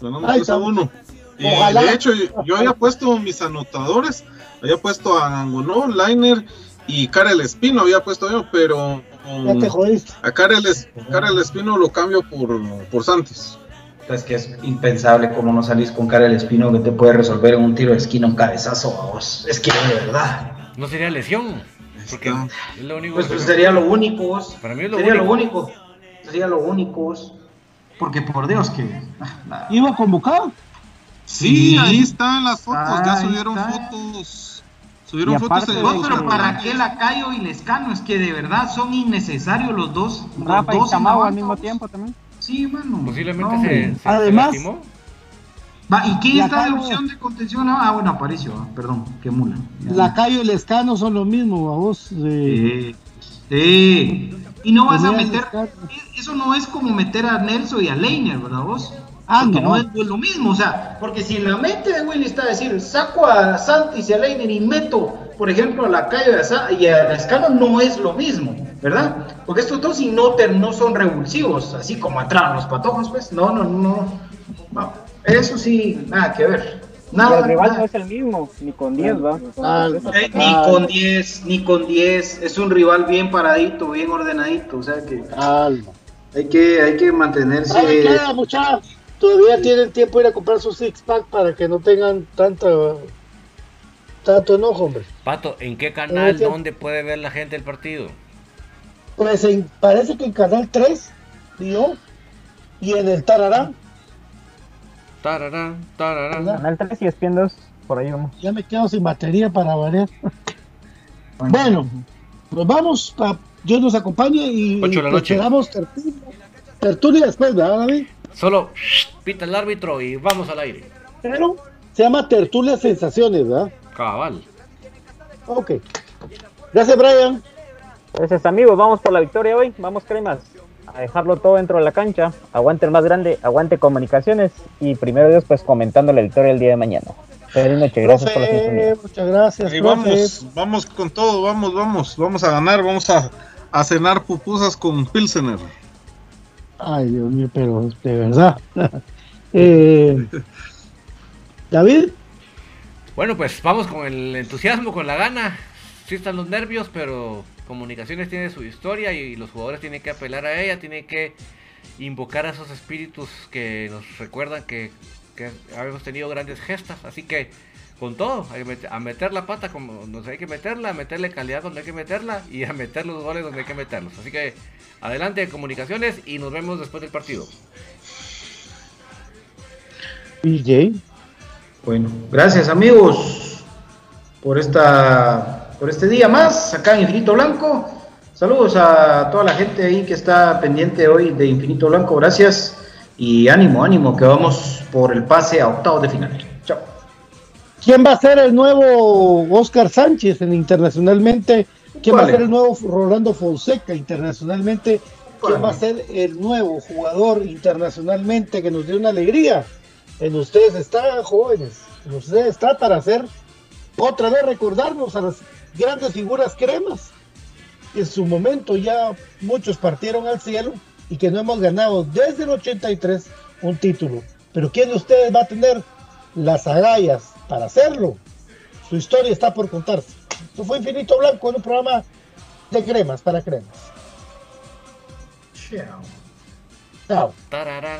Ganamos Ahí 3 a está. 1. Y Ojalá. de hecho, yo, yo había puesto mis anotadores. Había puesto a Angonó, Liner y Karel Espino. Había puesto yo, pero ya um, te jodiste. a Karel, Es- Karel Espino lo cambio por, por Santos. Es que es impensable cómo no salís con cara el espino que te puede resolver en un tiro de esquina un cabezazo a vos. Es que de verdad. No sería lesión. Porque es lo único Pues, que- pues sería lo único. Para mí es lo sería único. lo único. Sería lo único. Porque por Dios que. ¿Iba convocado? Sí, Sí. ahí están las fotos. ya subieron está. fotos. Subieron Y fotos pero para qué Lacayo y Lescano es que de verdad son innecesarios los dos. los Rafa y dos al mismo tiempo también. Sí, mano. Posiblemente No, se, se- se Además- lastimó. Va, ¿y quién está Lacayo- opción de contención? Ah, bueno, apareció. ah, Perdón, qué mula. Lacayo y Lescano son lo mismo, a vos. eh, Sí. Sí. Y no vas a meter. Lescano. Eso no es como meter a Nelson y a Leiner, ¿verdad vos? Ah, Porque no. no es lo mismo, o sea, porque si en la mente de Willy está a decir, saco a Santis y a Leiner y meto, por ejemplo, a Lacayo y a, Lescano, no es lo mismo, ¿verdad? Porque estos dos noter no son revulsivos, así como entraron los patojos, pues. No, no, no. no. Eso sí, nada que ver. Y Nada, el rival nada. no es el mismo, ni con 10, ¿va? Ah, Eh, ni con 10, ni con 10. Es un rival bien paradito, bien ordenadito. O sea que hay que, hay que mantenerse. ¿Sabe qué, muchachos? Todavía tienen tiempo de ir a comprar su six pack para que no tengan tanta tanto enojo, hombre. Pato, ¿en qué canal, Eh, dónde puede ver la gente el partido? Pues en- parece que en Canal 3, ¿no? Y en el Tararán. Tararán, tararán. Canal 3 y ESPN 2. por ahí vamos. Ya me quedo sin batería para variar. Bueno, nos vamos. Pa, Dios nos acompañe y Ocho de la noche. esperamos tertulia, tertulia después, ¿verdad, David? Solo pita el árbitro y vamos al aire. Pero se llama Tertulia Sensaciones, ¿verdad? Cabal. Ok. Gracias, Brian. Gracias amigos, vamos por la victoria hoy, vamos cremas, a dejarlo todo dentro de la cancha, aguante el más grande, aguante comunicaciones y primero Dios pues comentando la victoria el día de mañana. Feliz noche, gracias por la muchas gracias, profe. vamos, vamos con todo, vamos, vamos, vamos a ganar, vamos a, a cenar pupusas con Pilsener. Ay, Dios mío, pero de verdad. Eh, David, Bueno, pues vamos con el entusiasmo, con la gana. Sí están los nervios, pero Comunicaciones tiene su historia y los jugadores tienen que apelar a ella, tienen que invocar a esos espíritus que nos recuerdan que, que habíamos tenido grandes gestas. Así que con todo, hay que met- a meter la pata como nos hay que meterla, a meterle calidad donde hay que meterla y a meter los goles donde hay que meterlos. Así que adelante Comunicaciones y nos vemos después del partido. BJ. Bueno, gracias amigos por esta por este día más acá en Infinito Blanco. Saludos a toda la gente ahí que está pendiente hoy de Infinito Blanco, gracias y ánimo, ánimo que vamos por el pase a octavos de final. Chao. ¿Quién va a ser el nuevo Oscar Sánchez en internacionalmente? ¿Quién va a ser el nuevo Rolando Fonseca internacionalmente? ¿Quién Vale. va a ser el nuevo jugador internacionalmente que nos dio una alegría? En ustedes está, jóvenes. En ustedes está para hacer otra vez recordarnos a las grandes figuras cremas. En su momento ya muchos partieron al cielo y que no hemos ganado desde el 83 un título. Pero ¿quién de ustedes va a tener las agallas para hacerlo? Su historia está por contarse. Esto fue Infinito Blanco en un programa de cremas para cremas. Chao. Chao. Tararán.